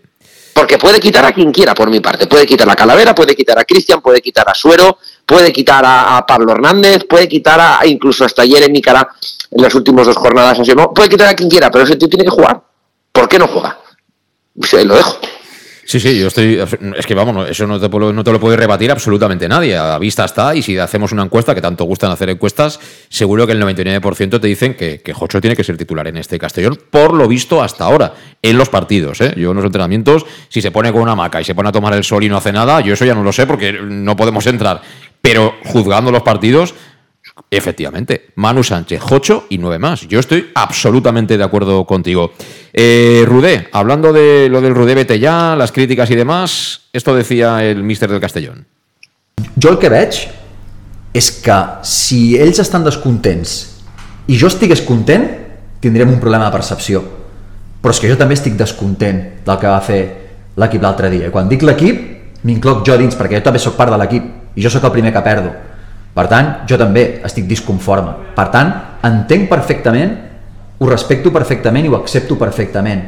Porque puede quitar a quien quiera, por mi parte. Puede quitar a Calavera, puede quitar a Cristian, puede quitar a Suero, puede quitar a, a, Pablo Hernández, puede quitar a, incluso hasta ayer en Nicaragua, en las últimas dos jornadas, así, no, puede quitar a quien quiera, pero ese tío tiene que jugar. ¿Por qué no juega? Pues lo dejo. Sí, sí, yo estoy. Es que vamos, eso no te, no te, lo puede rebatir absolutamente nadie. A vista está, y si hacemos una encuesta, que tanto gustan hacer encuestas, seguro que el 99% te dicen que, que Jocho tiene que ser titular en este Castellón, por lo visto hasta ahora, en los partidos. ¿eh? Yo en los entrenamientos, si se pone con una maca y se pone a tomar el sol y no hace nada, yo eso ya no lo sé porque no podemos entrar. Pero juzgando los partidos, Efectivamente, Manu Sánchez, Jocho y nueve más. Yo estoy absolutamente de acuerdo contigo. Eh, Rudé, hablando de lo del Rudé, vete ya, las críticas y demás, esto decía el míster del Castellón. Jo el que veig és que si ells estan descontents i jo estigués content, tindrem un problema de percepció. Però és que jo també estic descontent del que va fer l'equip l'altre dia. I quan dic l'equip, m'incloc jo dins, perquè jo també sóc part de l'equip i jo sóc el primer que perdo. Per tant, jo també estic disconforme. Per tant, entenc perfectament, ho respecto perfectament i ho accepto perfectament.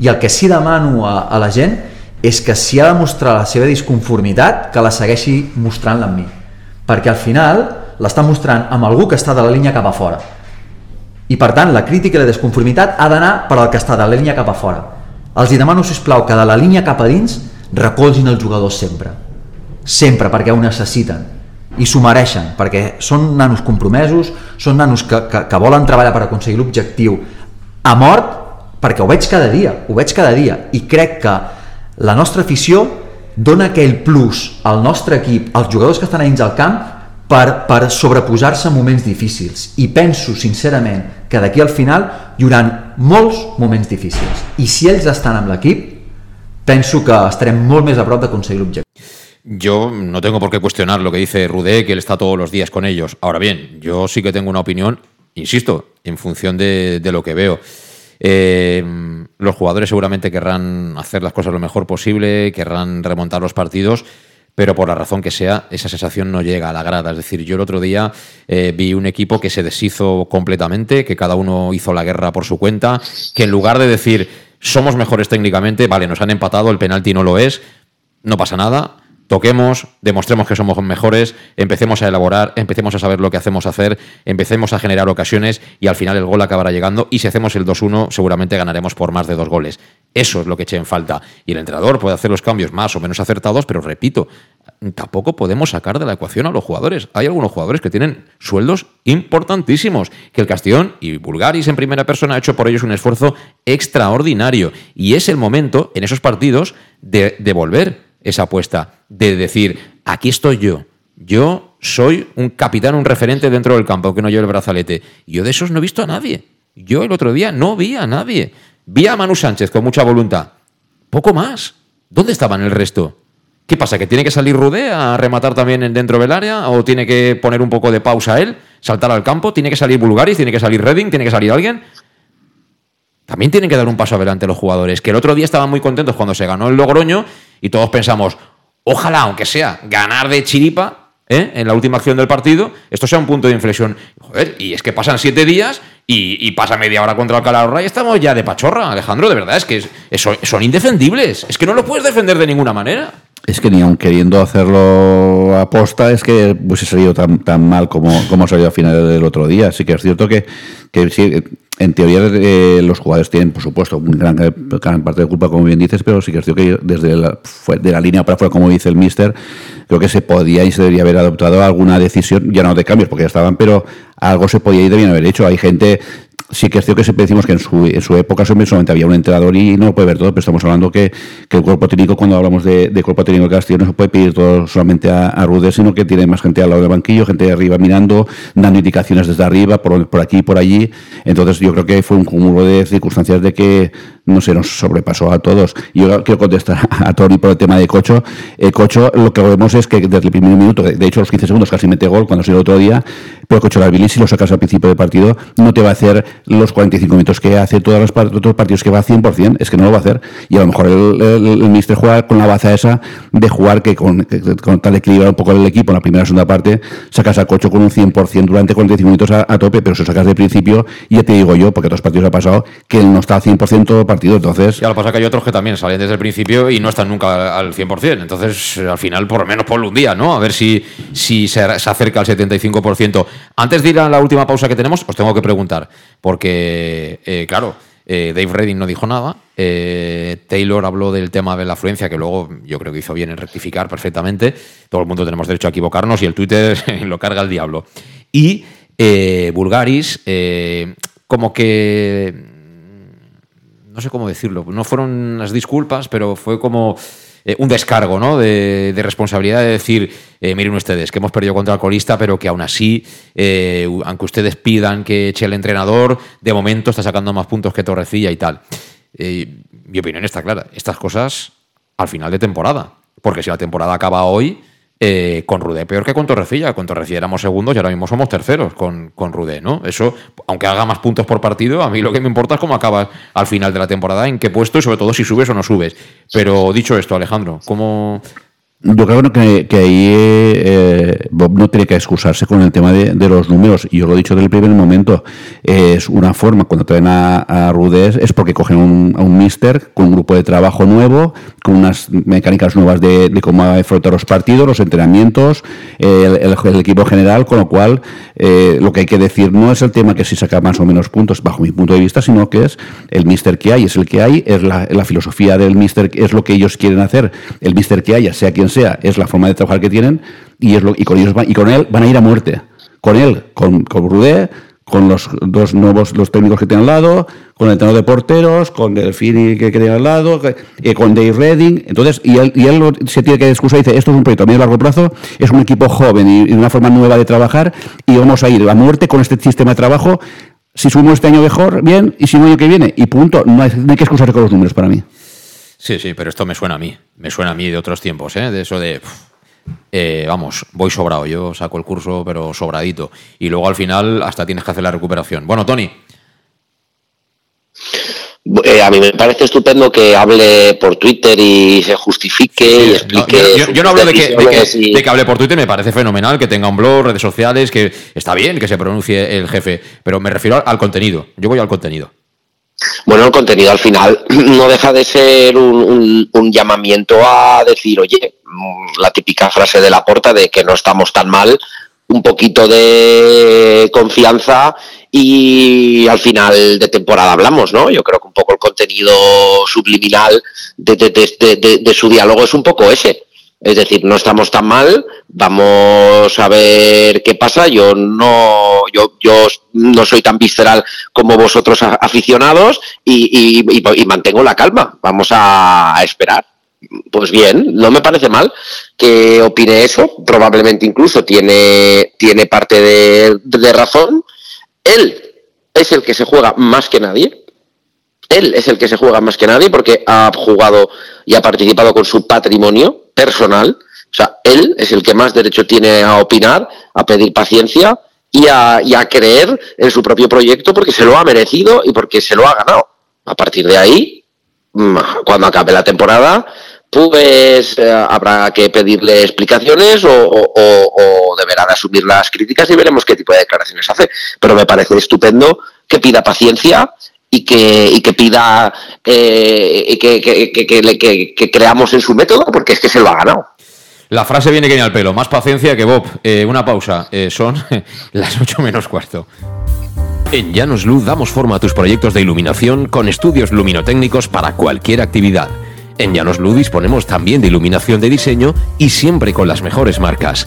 I el que sí demano a, a la gent és que si ha de mostrar la seva disconformitat, que la segueixi mostrant-la amb mi. Perquè al final l'està mostrant amb algú que està de la línia cap a fora. I per tant, la crítica i la disconformitat ha d'anar per al que està de la línia cap a fora. Els hi demano, sisplau, que de la línia cap a dins recolzin els jugadors sempre. Sempre, perquè ho necessiten i s'ho mereixen, perquè són nanos compromesos, són nanos que, que, que volen treballar per aconseguir l'objectiu a mort, perquè ho veig cada dia, ho veig cada dia, i crec que la nostra afició dona aquell plus al nostre equip, als jugadors que estan a dins del camp, per, per sobreposar-se a moments difícils. I penso, sincerament, que d'aquí al final hi haurà molts moments difícils. I si ells estan amb l'equip, penso que estarem molt més a prop d'aconseguir l'objectiu. Yo no tengo por qué cuestionar lo que dice Rudé, que él está todos los días con ellos. Ahora bien, yo sí que tengo una opinión, insisto, en función de, lo que veo. Eh, los jugadores seguramente querrán hacer las cosas lo mejor posible, querrán remontar los partidos, pero por la razón que sea, esa sensación no llega a la grada. Es decir, yo el otro día eh, vi un equipo que se deshizo completamente, que cada uno hizo la guerra por su cuenta, que en lugar de decir somos mejores técnicamente, vale, nos han empatado, el penalti no lo es, no pasa nada toquemos, demostremos que somos mejores, empecemos a elaborar, empecemos a saber lo que hacemos hacer, empecemos a generar ocasiones y al final el gol acabará llegando y si hacemos el 2-1 seguramente ganaremos por más de dos goles. Eso es lo que eché en falta. Y el entrenador puede hacer los cambios más o menos acertados, pero repito, tampoco podemos sacar de la ecuación a los jugadores. Hay algunos jugadores que tienen sueldos importantísimos, que el Castellón y Bulgaris en primera persona ha hecho por ellos un esfuerzo extraordinario. Y es el momento, en esos partidos, de devolver esa apuesta, de decir, aquí estoy yo, yo soy un capitán, un referente dentro del campo, que no lleve el brazalete. Yo de esos no he visto a nadie. Yo el otro día no vi a nadie. Vi a Manu Sánchez con mucha voluntad. Poco más. ¿Dónde estaban el resto? ¿Qué pasa? ¿Que tiene que salir Rudé a rematar también dentro del área? ¿O tiene que poner un poco de pausa él? ¿Saltar al campo? ¿Tiene que salir Bulgaris? ¿Tiene que salir Redding? ¿Tiene que salir alguien? También tienen que dar un paso adelante los jugadores. Que el otro día estaban muy contentos cuando se ganó el Logroño y todos pensamos, ojalá, aunque sea ganar de chiripa, ¿eh? en la última acción del partido, esto sea un punto de inflexión. Joder, y es que pasan siete días y, pasa media hora contra Alcalá y estamos ya de pachorra, Alejandro, de verdad, es que son indefendibles. Es que no lo puedes defender de ninguna manera es que ni aun queriendo hacerlo a posta, es que pues salido tan, tan mal como, como salió al final del otro día. Sí que es cierto que, que en teoría eh, los jugadores tienen, por supuesto, una gran, parte de culpa, como bien dices, pero sí que es que desde la, de la línea para afuera, como dice el mister, creo que se podía y se debería haber adoptado alguna decisión, ya no de cambios, porque ya estaban, pero algo se podía y debían haber hecho. Hay gente sí que es cierto que siempre decimos que en su, en su época solamente había un entrenador y no lo puede ver todo, pero estamos hablando que, que el cuerpo técnico, cuando hablamos de, cuerpo técnico de Castillo, no se puede pedir todo solamente a, a Rude, sino que tiene más gente al lado del banquillo, gente de arriba mirando, dando indicaciones desde arriba, por, por aquí y por allí. Entonces yo creo que fue un cúmulo de circunstancias de que no sé, nos sobrepasó a todos. Yo quiero contestar a Tony por el tema de Cocho. Eh, Cocho, lo que vemos es que desde el primer minuto, de hecho, los 15 segundos casi mete gol cuando se el otro día, pero Cocho Larbilis, si lo sacas al principio del partido, no te va a hacer los 45 minutos que hace todos los otros partidos que va a 100%, es que no lo va a hacer. Y a lo mejor el, Mister juega con la baza esa de jugar que con, con tal equilibrar un poco el equipo en la primera segunda parte, sacas a Cocho con un 100% durante 45 minutos a, tope, pero si lo sacas de principio, ya te digo yo, porque otros partidos ha pasado, que él no está al 100% todo el partido. Entonces. Ya lo pasa que hay otros que también salen desde el principio y no están nunca al 100%. Entonces, al final, por lo menos ponlo un día, ¿no? A ver si, si se, acerca al 75%. Antes de ir a la última pausa que tenemos, os tengo que preguntar, porque, eh, claro. Eh, Dave Redding no dijo nada. Eh, Taylor habló del tema de la afluencia, que luego yo creo que hizo bien en rectificar perfectamente. Todo el mundo tenemos derecho a equivocarnos y el Twitter (laughs) lo carga el diablo. Y Bulgaris, como que no sé cómo decirlo, no fueron las disculpas, pero fue como eh, un descargo ¿no? de, responsabilidad de decir, eh, miren ustedes, que hemos perdido contra el colista, pero que aún así, eh, aunque ustedes pidan que eche el entrenador, de momento está sacando más puntos que Torrecilla y tal. mi opinión está clara, estas cosas al final de temporada, porque si la temporada acaba hoy, eh, con Rudé peor que con Torrecilla. Con Torrecilla éramos segundos y ahora mismo somos terceros con, con Rudé, ¿no? Eso, aunque haga más puntos por partido, a mí lo que me importa es cómo acaba al final de la temporada, en qué puesto y sobre todo si subes o no subes. Pero dicho esto, Alejandro, ¿cómo, yo creo que, ahí eh, Bob no tiene que excusarse con el tema de, los números. Y yo lo he dicho desde el primer momento. Es una forma, cuando traen a, a Rudés, es porque cogen un, a un mister con un grupo de trabajo nuevo, con unas mecánicas nuevas de, cómo afrontar los partidos, los entrenamientos, el, equipo general. Con lo cual, eh, lo que hay que decir no es el tema que si saca más o menos puntos, bajo mi punto de vista, sino que es el mister que hay, es el que hay, es la, la filosofía del mister, es lo que ellos quieren hacer. El mister que haya, sea quien sea, es la forma de trabajar que tienen y, es lo, y, con, ellos y con él van a ir a muerte. Con él, con, con Rudé, con los dos nuevos los técnicos que tienen al lado, con el tenor de porteros, con Delfini que tiene al lado, eh, con Dave Redding. Entonces, y él, y él se tiene que excusar y dice, esto es un proyecto a medio largo plazo, es un equipo joven y, una forma nueva de trabajar y vamos a ir a muerte con este sistema de trabajo. Si subimos este año mejor, bien, y si no, año que viene. Y punto. No hay, no hay que excusarse con los números para mí. Sí, sí, pero esto me suena a mí. Me suena a mí de otros tiempos, ¿eh? De eso de. Eh, vamos, voy sobrado. Yo saco el curso, pero sobradito. Y luego al final hasta tienes que hacer la recuperación. Bueno, Tony. Eh, a mí me parece estupendo que hable por Twitter y se justifique y explique. yo, no hablo de que, de que, hable por Twitter, me parece fenomenal que tenga un blog, redes sociales, que está bien que se pronuncie el jefe, pero me refiero al contenido. Yo voy al contenido. Bueno, el contenido al final (clears throat) no deja de ser un, llamamiento a decir, oye, mm, la típica frase de la porta de que no estamos tan mal, un poquito de confianza y al final de temporada hablamos, ¿no? Yo creo que un poco el contenido subliminal de, de su diálogo es un poco ese. Es decir, no estamos tan mal, vamos a ver qué pasa. Yo no, yo, yo no soy tan visceral como vosotros aficionados y, mantengo la calma. Vamos a, esperar. Pues bien, no me parece mal que opine eso. Probablemente incluso tiene, tiene parte de razón. Él es el que se juega más que nadie. Él es el que se juega más que nadie porque ha jugado y ha participado con su patrimonio personal. O sea, él es el que más derecho tiene a opinar, a pedir paciencia y a, creer en su propio proyecto porque se lo ha merecido y porque se lo ha ganado. A partir de ahí, mm, cuando acabe la temporada, pues eh, habrá que pedirle explicaciones o, deberá de asumir las críticas y veremos qué tipo de declaraciones hace. Pero me parece estupendo que pida paciencia y que, y que pida eh, que, que, que, creamos en su método, porque es que se lo ha ganado. La frase viene que ni al pelo. Más paciencia que Bob. Eh, una pausa. Eh, son (laughs) las 8 menos cuarto. En Llanos Luz damos forma a tus proyectos de iluminación con estudios luminotécnicos para cualquier actividad. En Llanos Luz disponemos también de iluminación de diseño y siempre con las mejores marcas.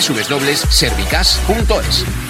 www.servicas.es.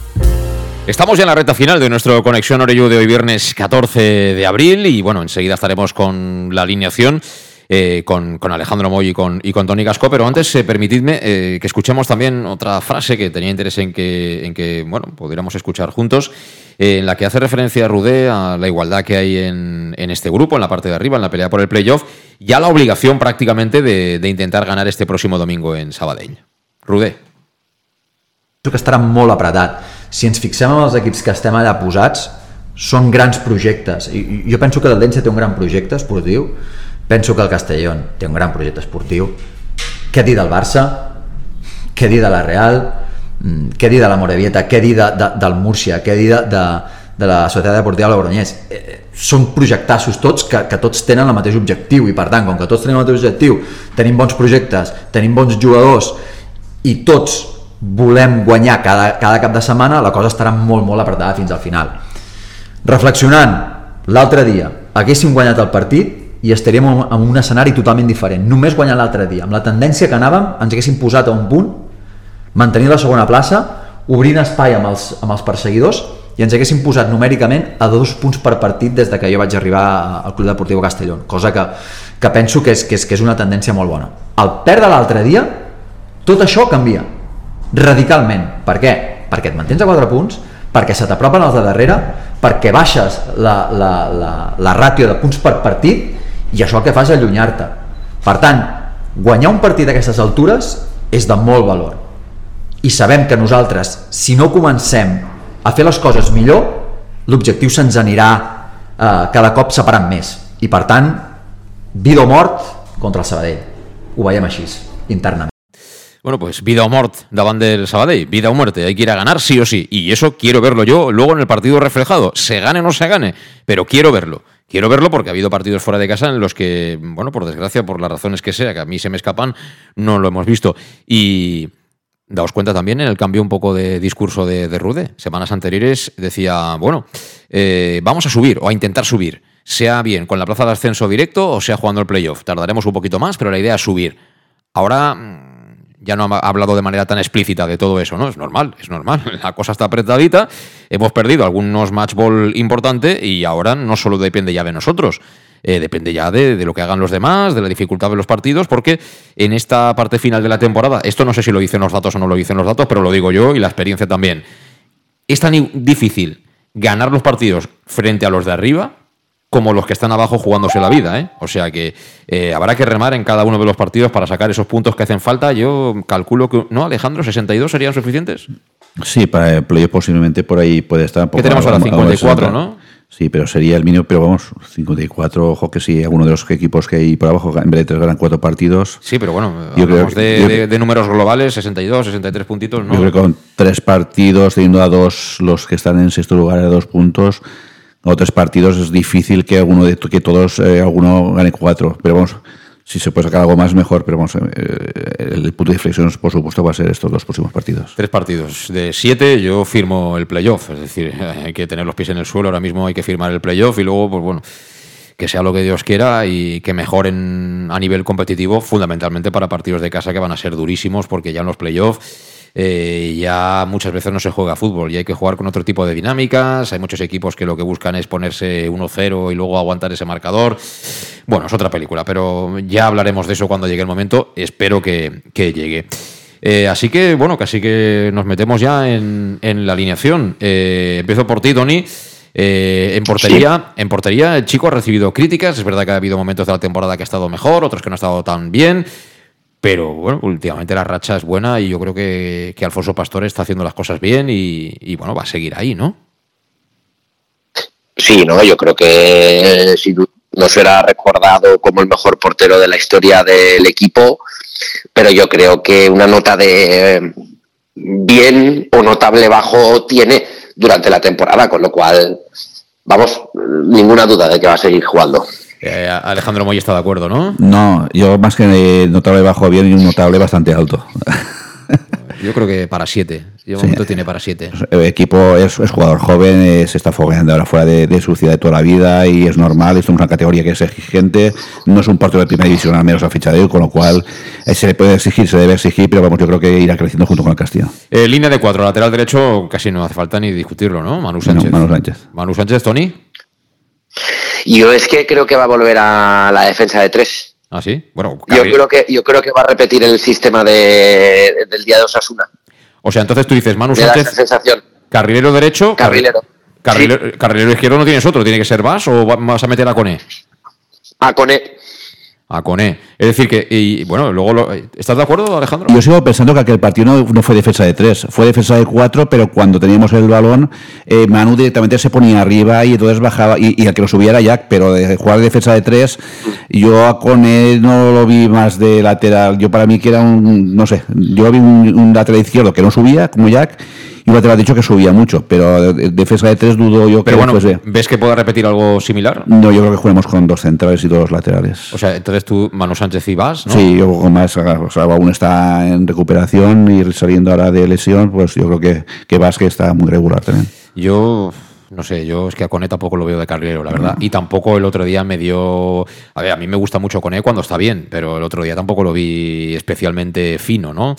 Estamos ya en la recta final de nuestro Conexión Orellu de hoy viernes 14 de abril y bueno, enseguida estaremos con la alineación. eh, con, Alejandro Moy y con, y Tony Gasco, pero antes eh, permitidme eh, que escuchemos también otra frase que tenía interés en que, en que bueno, pudiéramos escuchar juntos, eh, en la que hace referencia a Rudé a la igualdad que hay en, este grupo, en la parte de arriba, en la pelea por el playoff, y a la obligación prácticamente de, intentar ganar este próximo domingo en Sabadell. Rudé. Penso que estarà molt apretat. Si ens fixem en els equips que estem allà posats, són grans projectes. I jo penso que el Dense té un gran projecte esportiu, penso que el Castellón té un gran projecte esportiu. Què dir del Barça? Què dir de la Real? Mm, Què dir de la Morevieta? Què dir de, de, del Múrcia? Què dir de, de, de la Societat Deportiva Logroñés? Eh, eh, són projectassos tots que, que tots tenen el mateix objectiu i per tant, com que tots tenim el mateix objectiu, tenim bons projectes, tenim bons jugadors i tots volem guanyar cada, cada cap de setmana, la cosa estarà molt, molt apretada fins al final. Reflexionant, l'altre dia haguéssim guanyat el partit i estaríem en un escenari totalment diferent. Només guanyant l'altre dia, amb la tendència que anàvem, ens haguéssim posat a un punt, mantenir la segona plaça, obrint espai amb els, amb els perseguidors i ens haguéssim posat numèricament a dos punts per partit des de que jo vaig arribar al Club Deportiu Castellón, cosa que, que penso que és, que, és, que és una tendència molt bona. Al perdre l'altre dia, tot això canvia radicalment. Per què? Perquè et mantens a 4 punts, perquè se t'apropen els de darrere, perquè baixes la, la, la, la ràtio de punts per partit i això el que fa és allunyar-te. Per tant, guanyar un partit a aquestes altures és de molt valor. I sabem que nosaltres, si no comencem a fer les coses millor, l'objectiu se'ns anirà eh, cada cop separant més. I per tant, vida o mort, contra el Sabadell. Ho veiem així, internament. Bueno, pues vida o mort davant del Sabadell, vida o muerte, hay que ir a ganar sí o sí. Y eso quiero verlo yo luego en el partido reflejado, se gane o no se gane, pero quiero verlo. Quiero verlo porque ha habido partidos fuera de casa en los que, bueno, por desgracia, por las razones que sea, que a mí se me escapan, no lo hemos visto. Y daos cuenta también en el cambio un poco de discurso de, de Rude. Semanas anteriores decía, bueno, eh, vamos a subir o a intentar subir, sea bien con la plaza de ascenso directo o sea jugando el playoff. Tardaremos un poquito más, pero la idea es subir. Ahora mm, ya no ha hablado de manera tan explícita de todo eso, ¿no? Es normal, es normal. (laughs) La cosa está apretadita, hemos perdido algunos match ball importantes y ahora no solo depende ya de nosotros, eh, depende ya de, de, lo que hagan los demás, de la dificultad de los partidos, porque en esta parte final de la temporada, esto no sé si lo dicen los datos o no lo dicen los datos, pero lo digo yo y la experiencia también, es tan difícil ganar los partidos frente a los de arriba como los que están abajo jugándose la vida. ¿eh? O sea que eh, habrá que remar en cada uno de los partidos para sacar esos puntos que hacen falta. Yo calculo que, ¿no, Alejandro? ¿62 serían suficientes? Sí, para el playoff posiblemente por ahí puede estar. ¿Qué tenemos ahora? 54, ¿no? Sí, pero sería el mínimo, pero vamos, 54, ojo que sí, alguno de los equipos que hay por abajo, en vez de tres ganan cuatro partidos. Sí, pero bueno, yo creo, de, yo, de, de, números globales, 62, 63 puntitos, ¿no? Yo creo que con tres partidos, teniendo a dos, los que están en sexto lugar a dos puntos, o tres partidos es difícil que alguno de que todos eh, alguno gane cuatro. Pero vamos si se puede sacar algo más mejor. Pero vamos eh, el punto de inflexión por supuesto va a ser estos dos próximos partidos. Tres partidos. De siete yo firmo el playoff. Es decir (laughs) hay que tener los pies en el suelo. Ahora mismo hay que firmar el playoff y luego pues bueno que sea lo que Dios quiera y que mejoren a nivel competitivo fundamentalmente para partidos de casa que van a ser durísimos porque ya en los playoffs eh, ya muchas veces no se juega fútbol y hay que jugar con otro tipo de dinámicas. Hay muchos equipos que lo que buscan es ponerse 1-0 y luego aguantar ese marcador. Bueno, es otra película, pero ya hablaremos de eso cuando llegue el momento. Espero que, que llegue. Eh, así que, bueno, casi que nos metemos ya en, en la alineación. Eh, empiezo por ti, Tony. Eh, en portería, en portería, el chico ha recibido críticas. Es verdad que ha habido momentos de la temporada que ha estado mejor, otros que no ha estado tan bien. Pero bueno, últimamente la racha es buena y yo creo que, que Alfonso Pastore está haciendo las cosas bien y, bueno, va a seguir ahí, ¿no? Sí, no, yo creo que si no será recordado como el mejor portero de la historia del equipo, pero yo creo que una nota de bien o notable bajo tiene durante la temporada, con lo cual, vamos, ninguna duda de que va a seguir jugando. Eh, Alejandro Moy está de acuerdo, ¿no? No, yo más que notable bajo bien y un notable bastante alto. (laughs) Yo creo que para siete. Yo sí. momento tiene para siete. El equipo es, es jugador joven, eh, se está fogueando ahora fuera de, de, su ciudad de toda la vida y es normal. Esto es una categoría que es exigente. No es un partido de primera división, al menos a ficha de él, con lo cual eh, se le puede exigir, se debe exigir, pero vamos, yo creo que irá creciendo junto con el Castillo. Eh, línea de cuatro, lateral derecho, casi no hace falta ni discutirlo, ¿no? Manu Sánchez. No, Manu Sánchez. Manu Sánchez, Tony. Yo es que creo que va a volver a la defensa de tres. ¿Ah, sí? Bueno, yo creo que yo creo que va a repetir el sistema de, del día de Osasuna. O sea, entonces tú dices Manu Sánchez. sensación. Carrilero derecho. Carrilero. Carrilero, sí. carrilero, izquierdo no tienes otro, tiene que ser Vas o vas a meter a Cone. A Cone. A Cone. Es decir, que, y, bueno, luego, lo, ¿estás de acuerdo, Alejandro? Yo sigo pensando que aquel partido no, fue defensa de tres, fue defensa de cuatro, pero cuando teníamos el balón, eh, Manu directamente se ponía arriba y entonces bajaba, y, y el que lo subía era Jack, pero de jugar de defensa de tres, yo a Cone no lo vi más de lateral. Yo para mí que era un, no sé, yo vi un, un lateral izquierdo que no subía, como Jack, y te lo has dicho que subía mucho, pero de defensa de tres dudo yo pero que bueno, ¿ves que pueda repetir algo similar? No, yo creo que juguemos con dos centrales y dos laterales. O sea, entonces tú, Manu Sánchez y Vas, ¿no? Sí, yo con más, o sea, aún está en recuperación y saliendo ahora de lesión, pues yo creo que, que Vas que está muy regular también. Yo no sé, yo es que a Cone tampoco lo veo de carrilero, la verdad. Y tampoco el otro día me dio. A ver, a mí me gusta mucho Cone cuando está bien, pero el otro día tampoco lo vi especialmente fino, ¿no?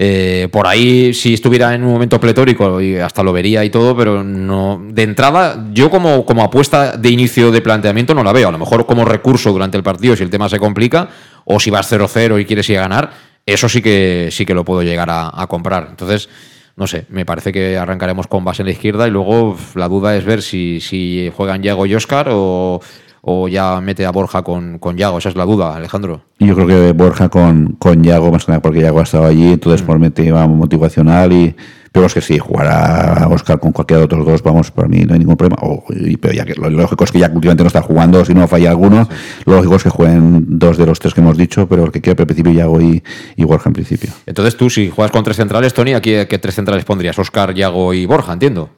Eh, por ahí, si estuviera en un momento pletórico, y hasta lo vería y todo, pero no. De entrada, yo como, como apuesta de inicio de planteamiento no la veo. A lo mejor como recurso durante el partido, si el tema se complica, o si vas 0-0 y quieres ir a ganar, eso sí que sí que lo puedo llegar a, comprar. Entonces, no sé, me parece que arrancaremos con base en la izquierda y luego la duda es ver si, si juegan Diego y Oscar o, o ya mete a Borja con, con Yago? Esa es la duda, Alejandro. Yo creo que Borja con, con Yago, más que nada porque Yago ha estado allí, entonces por mete motivacional y pero es que si jugara Oscar con cualquiera de otros dos, vamos, para mí no hay ningún problema. O, y, pero ya que lo lógico es que ya últimamente no está jugando, si no falla alguno, lo lógico es que jueguen dos de los tres que hemos dicho, pero el que quiera al principio Yago y, y Borja en principio. Entonces tú, si juegas con tres centrales, Tony, ¿a qué, qué tres centrales pondrías? Oscar, Yago y Borja, entiendo.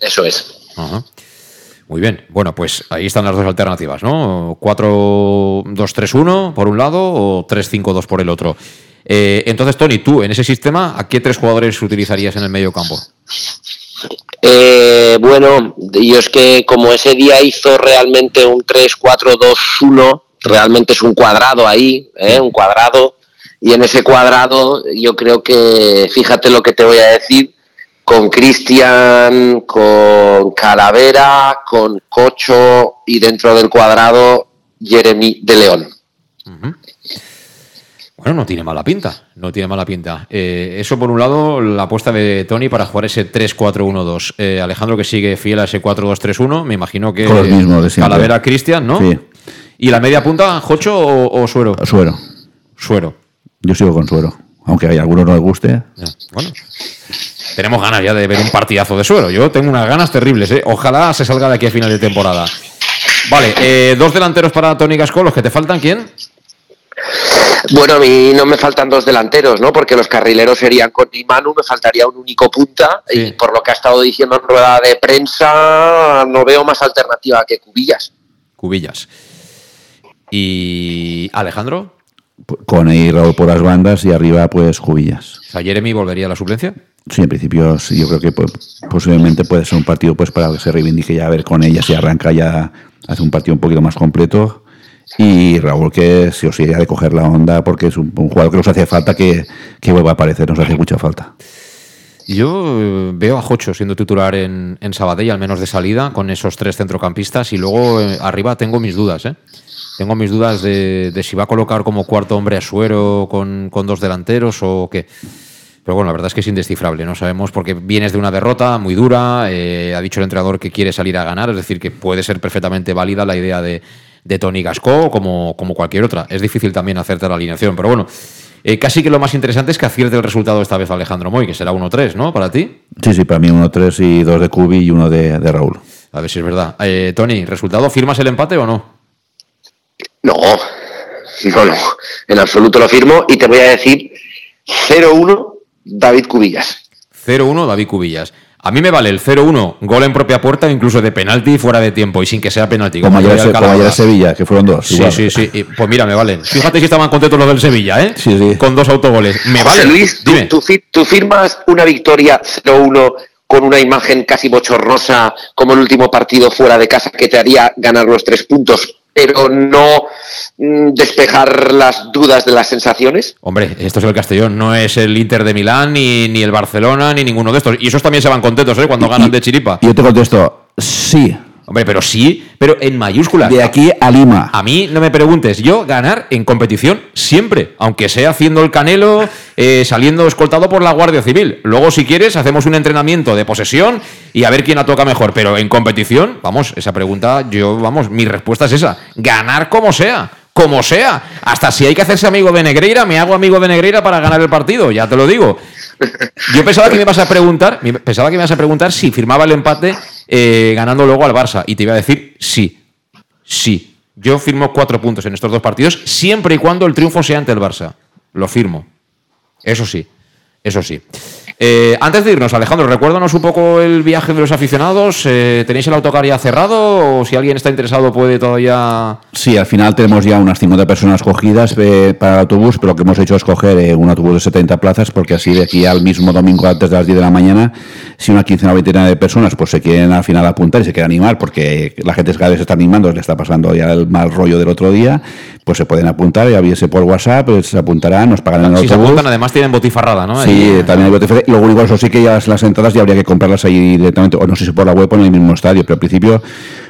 Eso es. Ajá. Muy bien. Bueno, pues ahí están las dos alternativas, ¿no? 4-2-3-1 por un lado o 3-5-2 por el otro. Eh, entonces, Tony, tú en ese sistema, ¿a qué tres jugadores utilizarías en el medio campo? Eh, bueno, yo es que como ese día hizo realmente un 3-4-2-1, realmente es un cuadrado ahí, ¿eh? un cuadrado, y en ese cuadrado yo creo que, fíjate lo que te voy a decir, con Cristian, con Calavera, con Cocho y dentro del cuadrado Jeremy de León. Bueno, no tiene mala pinta, no tiene mala pinta. Eh, eso por un lado, la apuesta de Tony para jugar ese 3-4-1-2. Eh, Alejandro que sigue fiel a ese 4-2-3-1, me imagino que Con los mismos de siempre. Calavera, Cristian, ¿no? Sí. ¿Y la media punta, Jocho o, o Suero? Suero. Suero. Yo sigo con Suero. Aunque a alguno no le guste. Ya, Bueno, tenemos ganas ya de ver un partidazo de Suero. Yo tengo unas ganas terribles, ¿eh? Ojalá se salga de aquí a final de temporada. Vale, eh, dos delanteros para Tony Gasco, los que te faltan, ¿quién? Bueno, a mí no me faltan dos delanteros, ¿no? Porque los carrileros serían con Manu, me faltaría un único punta y por lo que ha estado diciendo en rueda de prensa, no veo más alternativa que Cubillas. Cubillas. ¿Y Alejandro? Con ahí Raúl por las bandas y arriba, pues Cubillas. O sea, Jeremy volvería a la suplencia. Sí, en principio yo creo que pues, posiblemente puede ser un partido pues para que se reivindique ya a ver con ella si arranca ya hace un partido un poquito más completo y Raúl que sí o sí ha de coger la onda porque es un, un jugador que nos hace falta que, que vuelva a aparecer, nos hace mucha falta. Yo eh, veo a Jocho siendo titular en, en Sabadell, al menos de salida, con esos tres centrocampistas. Y luego eh, arriba tengo mis dudas, ¿eh? Tengo mis dudas de, de si va a colocar como cuarto hombre a Suero con, con dos delanteros o qué. Pero bueno, la verdad es que es indescifrable, no sabemos porque vienes de una derrota muy dura, eh, ha dicho el entrenador que quiere salir a ganar, es decir, que puede ser perfectamente válida la idea de, de Tony Gasco como, como cualquier otra. Es difícil también hacerte la alineación, pero bueno, eh, casi que lo más interesante es que acierte el resultado esta vez Alejandro Moy, que será 1-3, ¿no? Para ti. Sí, sí, para mí uno tres y dos de Cubi y uno de, de Raúl. A ver si es verdad. Eh, Tony, ¿resultado? ¿Firmas el empate o no? No, no, no, en absoluto lo firmo y te voy a decir 0-1 David Cubillas. 0-1 David Cubillas. A mí me vale el 0-1, gol en propia puerta, incluso de penalti fuera de tiempo y sin que sea penalti. Como ayer, como ayer Sevilla, que fueron dos. Sí, igual. sí, sí. Y, Pues mira, me valen. Fíjate si estaban contentos los del Sevilla, ¿eh? Sí, sí. Con dos autogoles. Me José vale. Luis, tú, Dime. tú fi- tú firmas una victoria 0-1 con una imagen casi bochornosa como el último partido fuera de casa que te haría ganar los tres puntos, pero no mm, despejar las dudas de las sensaciones. Hombre, esto es el Castellón, no es el Inter de Milán, ni, ni el Barcelona, ni ninguno de estos. Y esos también se van contentos, ¿eh? Cuando ganan de chiripa. Y yo te contesto, sí. Hombre, pero sí, pero en mayúsculas. De aquí a Lima. A mí no me preguntes, yo ganar en competición siempre, aunque sea haciendo el canelo, eh, saliendo escoltado por la Guardia Civil. Luego, si quieres, hacemos un entrenamiento de posesión y a ver quién la toca mejor. Pero en competición, vamos, esa pregunta, yo, vamos, mi respuesta es esa: ganar como sea. Como sea, hasta si hay que hacerse amigo de Negreira, me hago amigo de Negreira para ganar el partido, ya te lo digo. Yo pensaba que me ibas a preguntar, pensaba que me ibas a preguntar si firmaba el empate eh, ganando luego al Barça y te iba a decir sí, sí. Yo firmo cuatro puntos en estos dos partidos siempre y cuando el triunfo sea ante el Barça. Lo firmo. Eso sí, eso sí. Eh, antes de irnos, Alejandro, recuérdanos un poco el viaje de los aficionados. Eh, ¿Tenéis el autocar ya cerrado o si alguien está interesado puede todavía... Sí, al final tenemos ya unas 50 personas cogidas eh, para el autobús, pero lo que hemos hecho es coger eh, un autobús de 70 plazas, porque así de aquí al mismo domingo antes de las 10 de la mañana, si una quincena o veintena de personas pues se quieren al final apuntar y se quieren animar, porque la gente cada vez se está animando, le está pasando ya el mal rollo del otro día, pues se pueden apuntar, ya viese por WhatsApp, pues se apuntarán, nos pagarán el Si se autobús. apuntan, además tienen botifarrada, ¿no? Sí, Ahí- también hay. Y luego igual eso sí que ya las, las entradas ya habría que comprarlas ahí directamente, o no sé si por la web o en el mismo estadio, pero al principio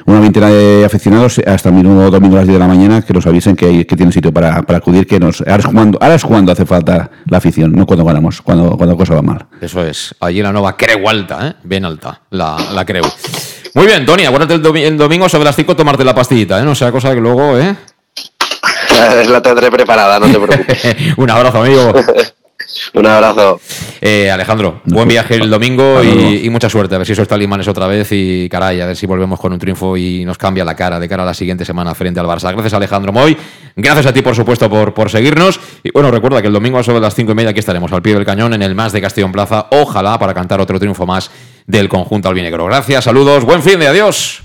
una veintena de aficionados hasta el mismo domingo a las 10 de la mañana que nos avisen que, hay, que tienen sitio para, para acudir, que nos ahora es, cuando, ahora es cuando hace falta la afición, no cuando ganamos, cuando, cuando la cosa va mal. Eso es. Allí la nueva Creu Alta, ¿eh? Bien alta, la, la Creu. Muy bien, Tony, acuérdate el, domingo sobre las 5 tomarte la pastillita, ¿eh? No sea cosa que luego, ¿eh? (laughs) La tendré preparada, no te preocupes. (laughs) Un abrazo, amigo. (laughs) Un abrazo. Eh, Alejandro, buen viaje el domingo y, mucha suerte. A ver si eso limanes otra vez y caray, a ver si volvemos con un triunfo y nos cambia la cara de cara a la siguiente semana frente al Barça. Gracias, Alejandro Moy. Gracias a ti, por supuesto, por, por seguirnos. Y bueno, recuerda que el domingo a sobre las cinco y media aquí estaremos al pie del cañón en el Más de Castellón Plaza. Ojalá para cantar otro triunfo más del conjunto albinegro. Gracias, saludos, buen fin de adiós.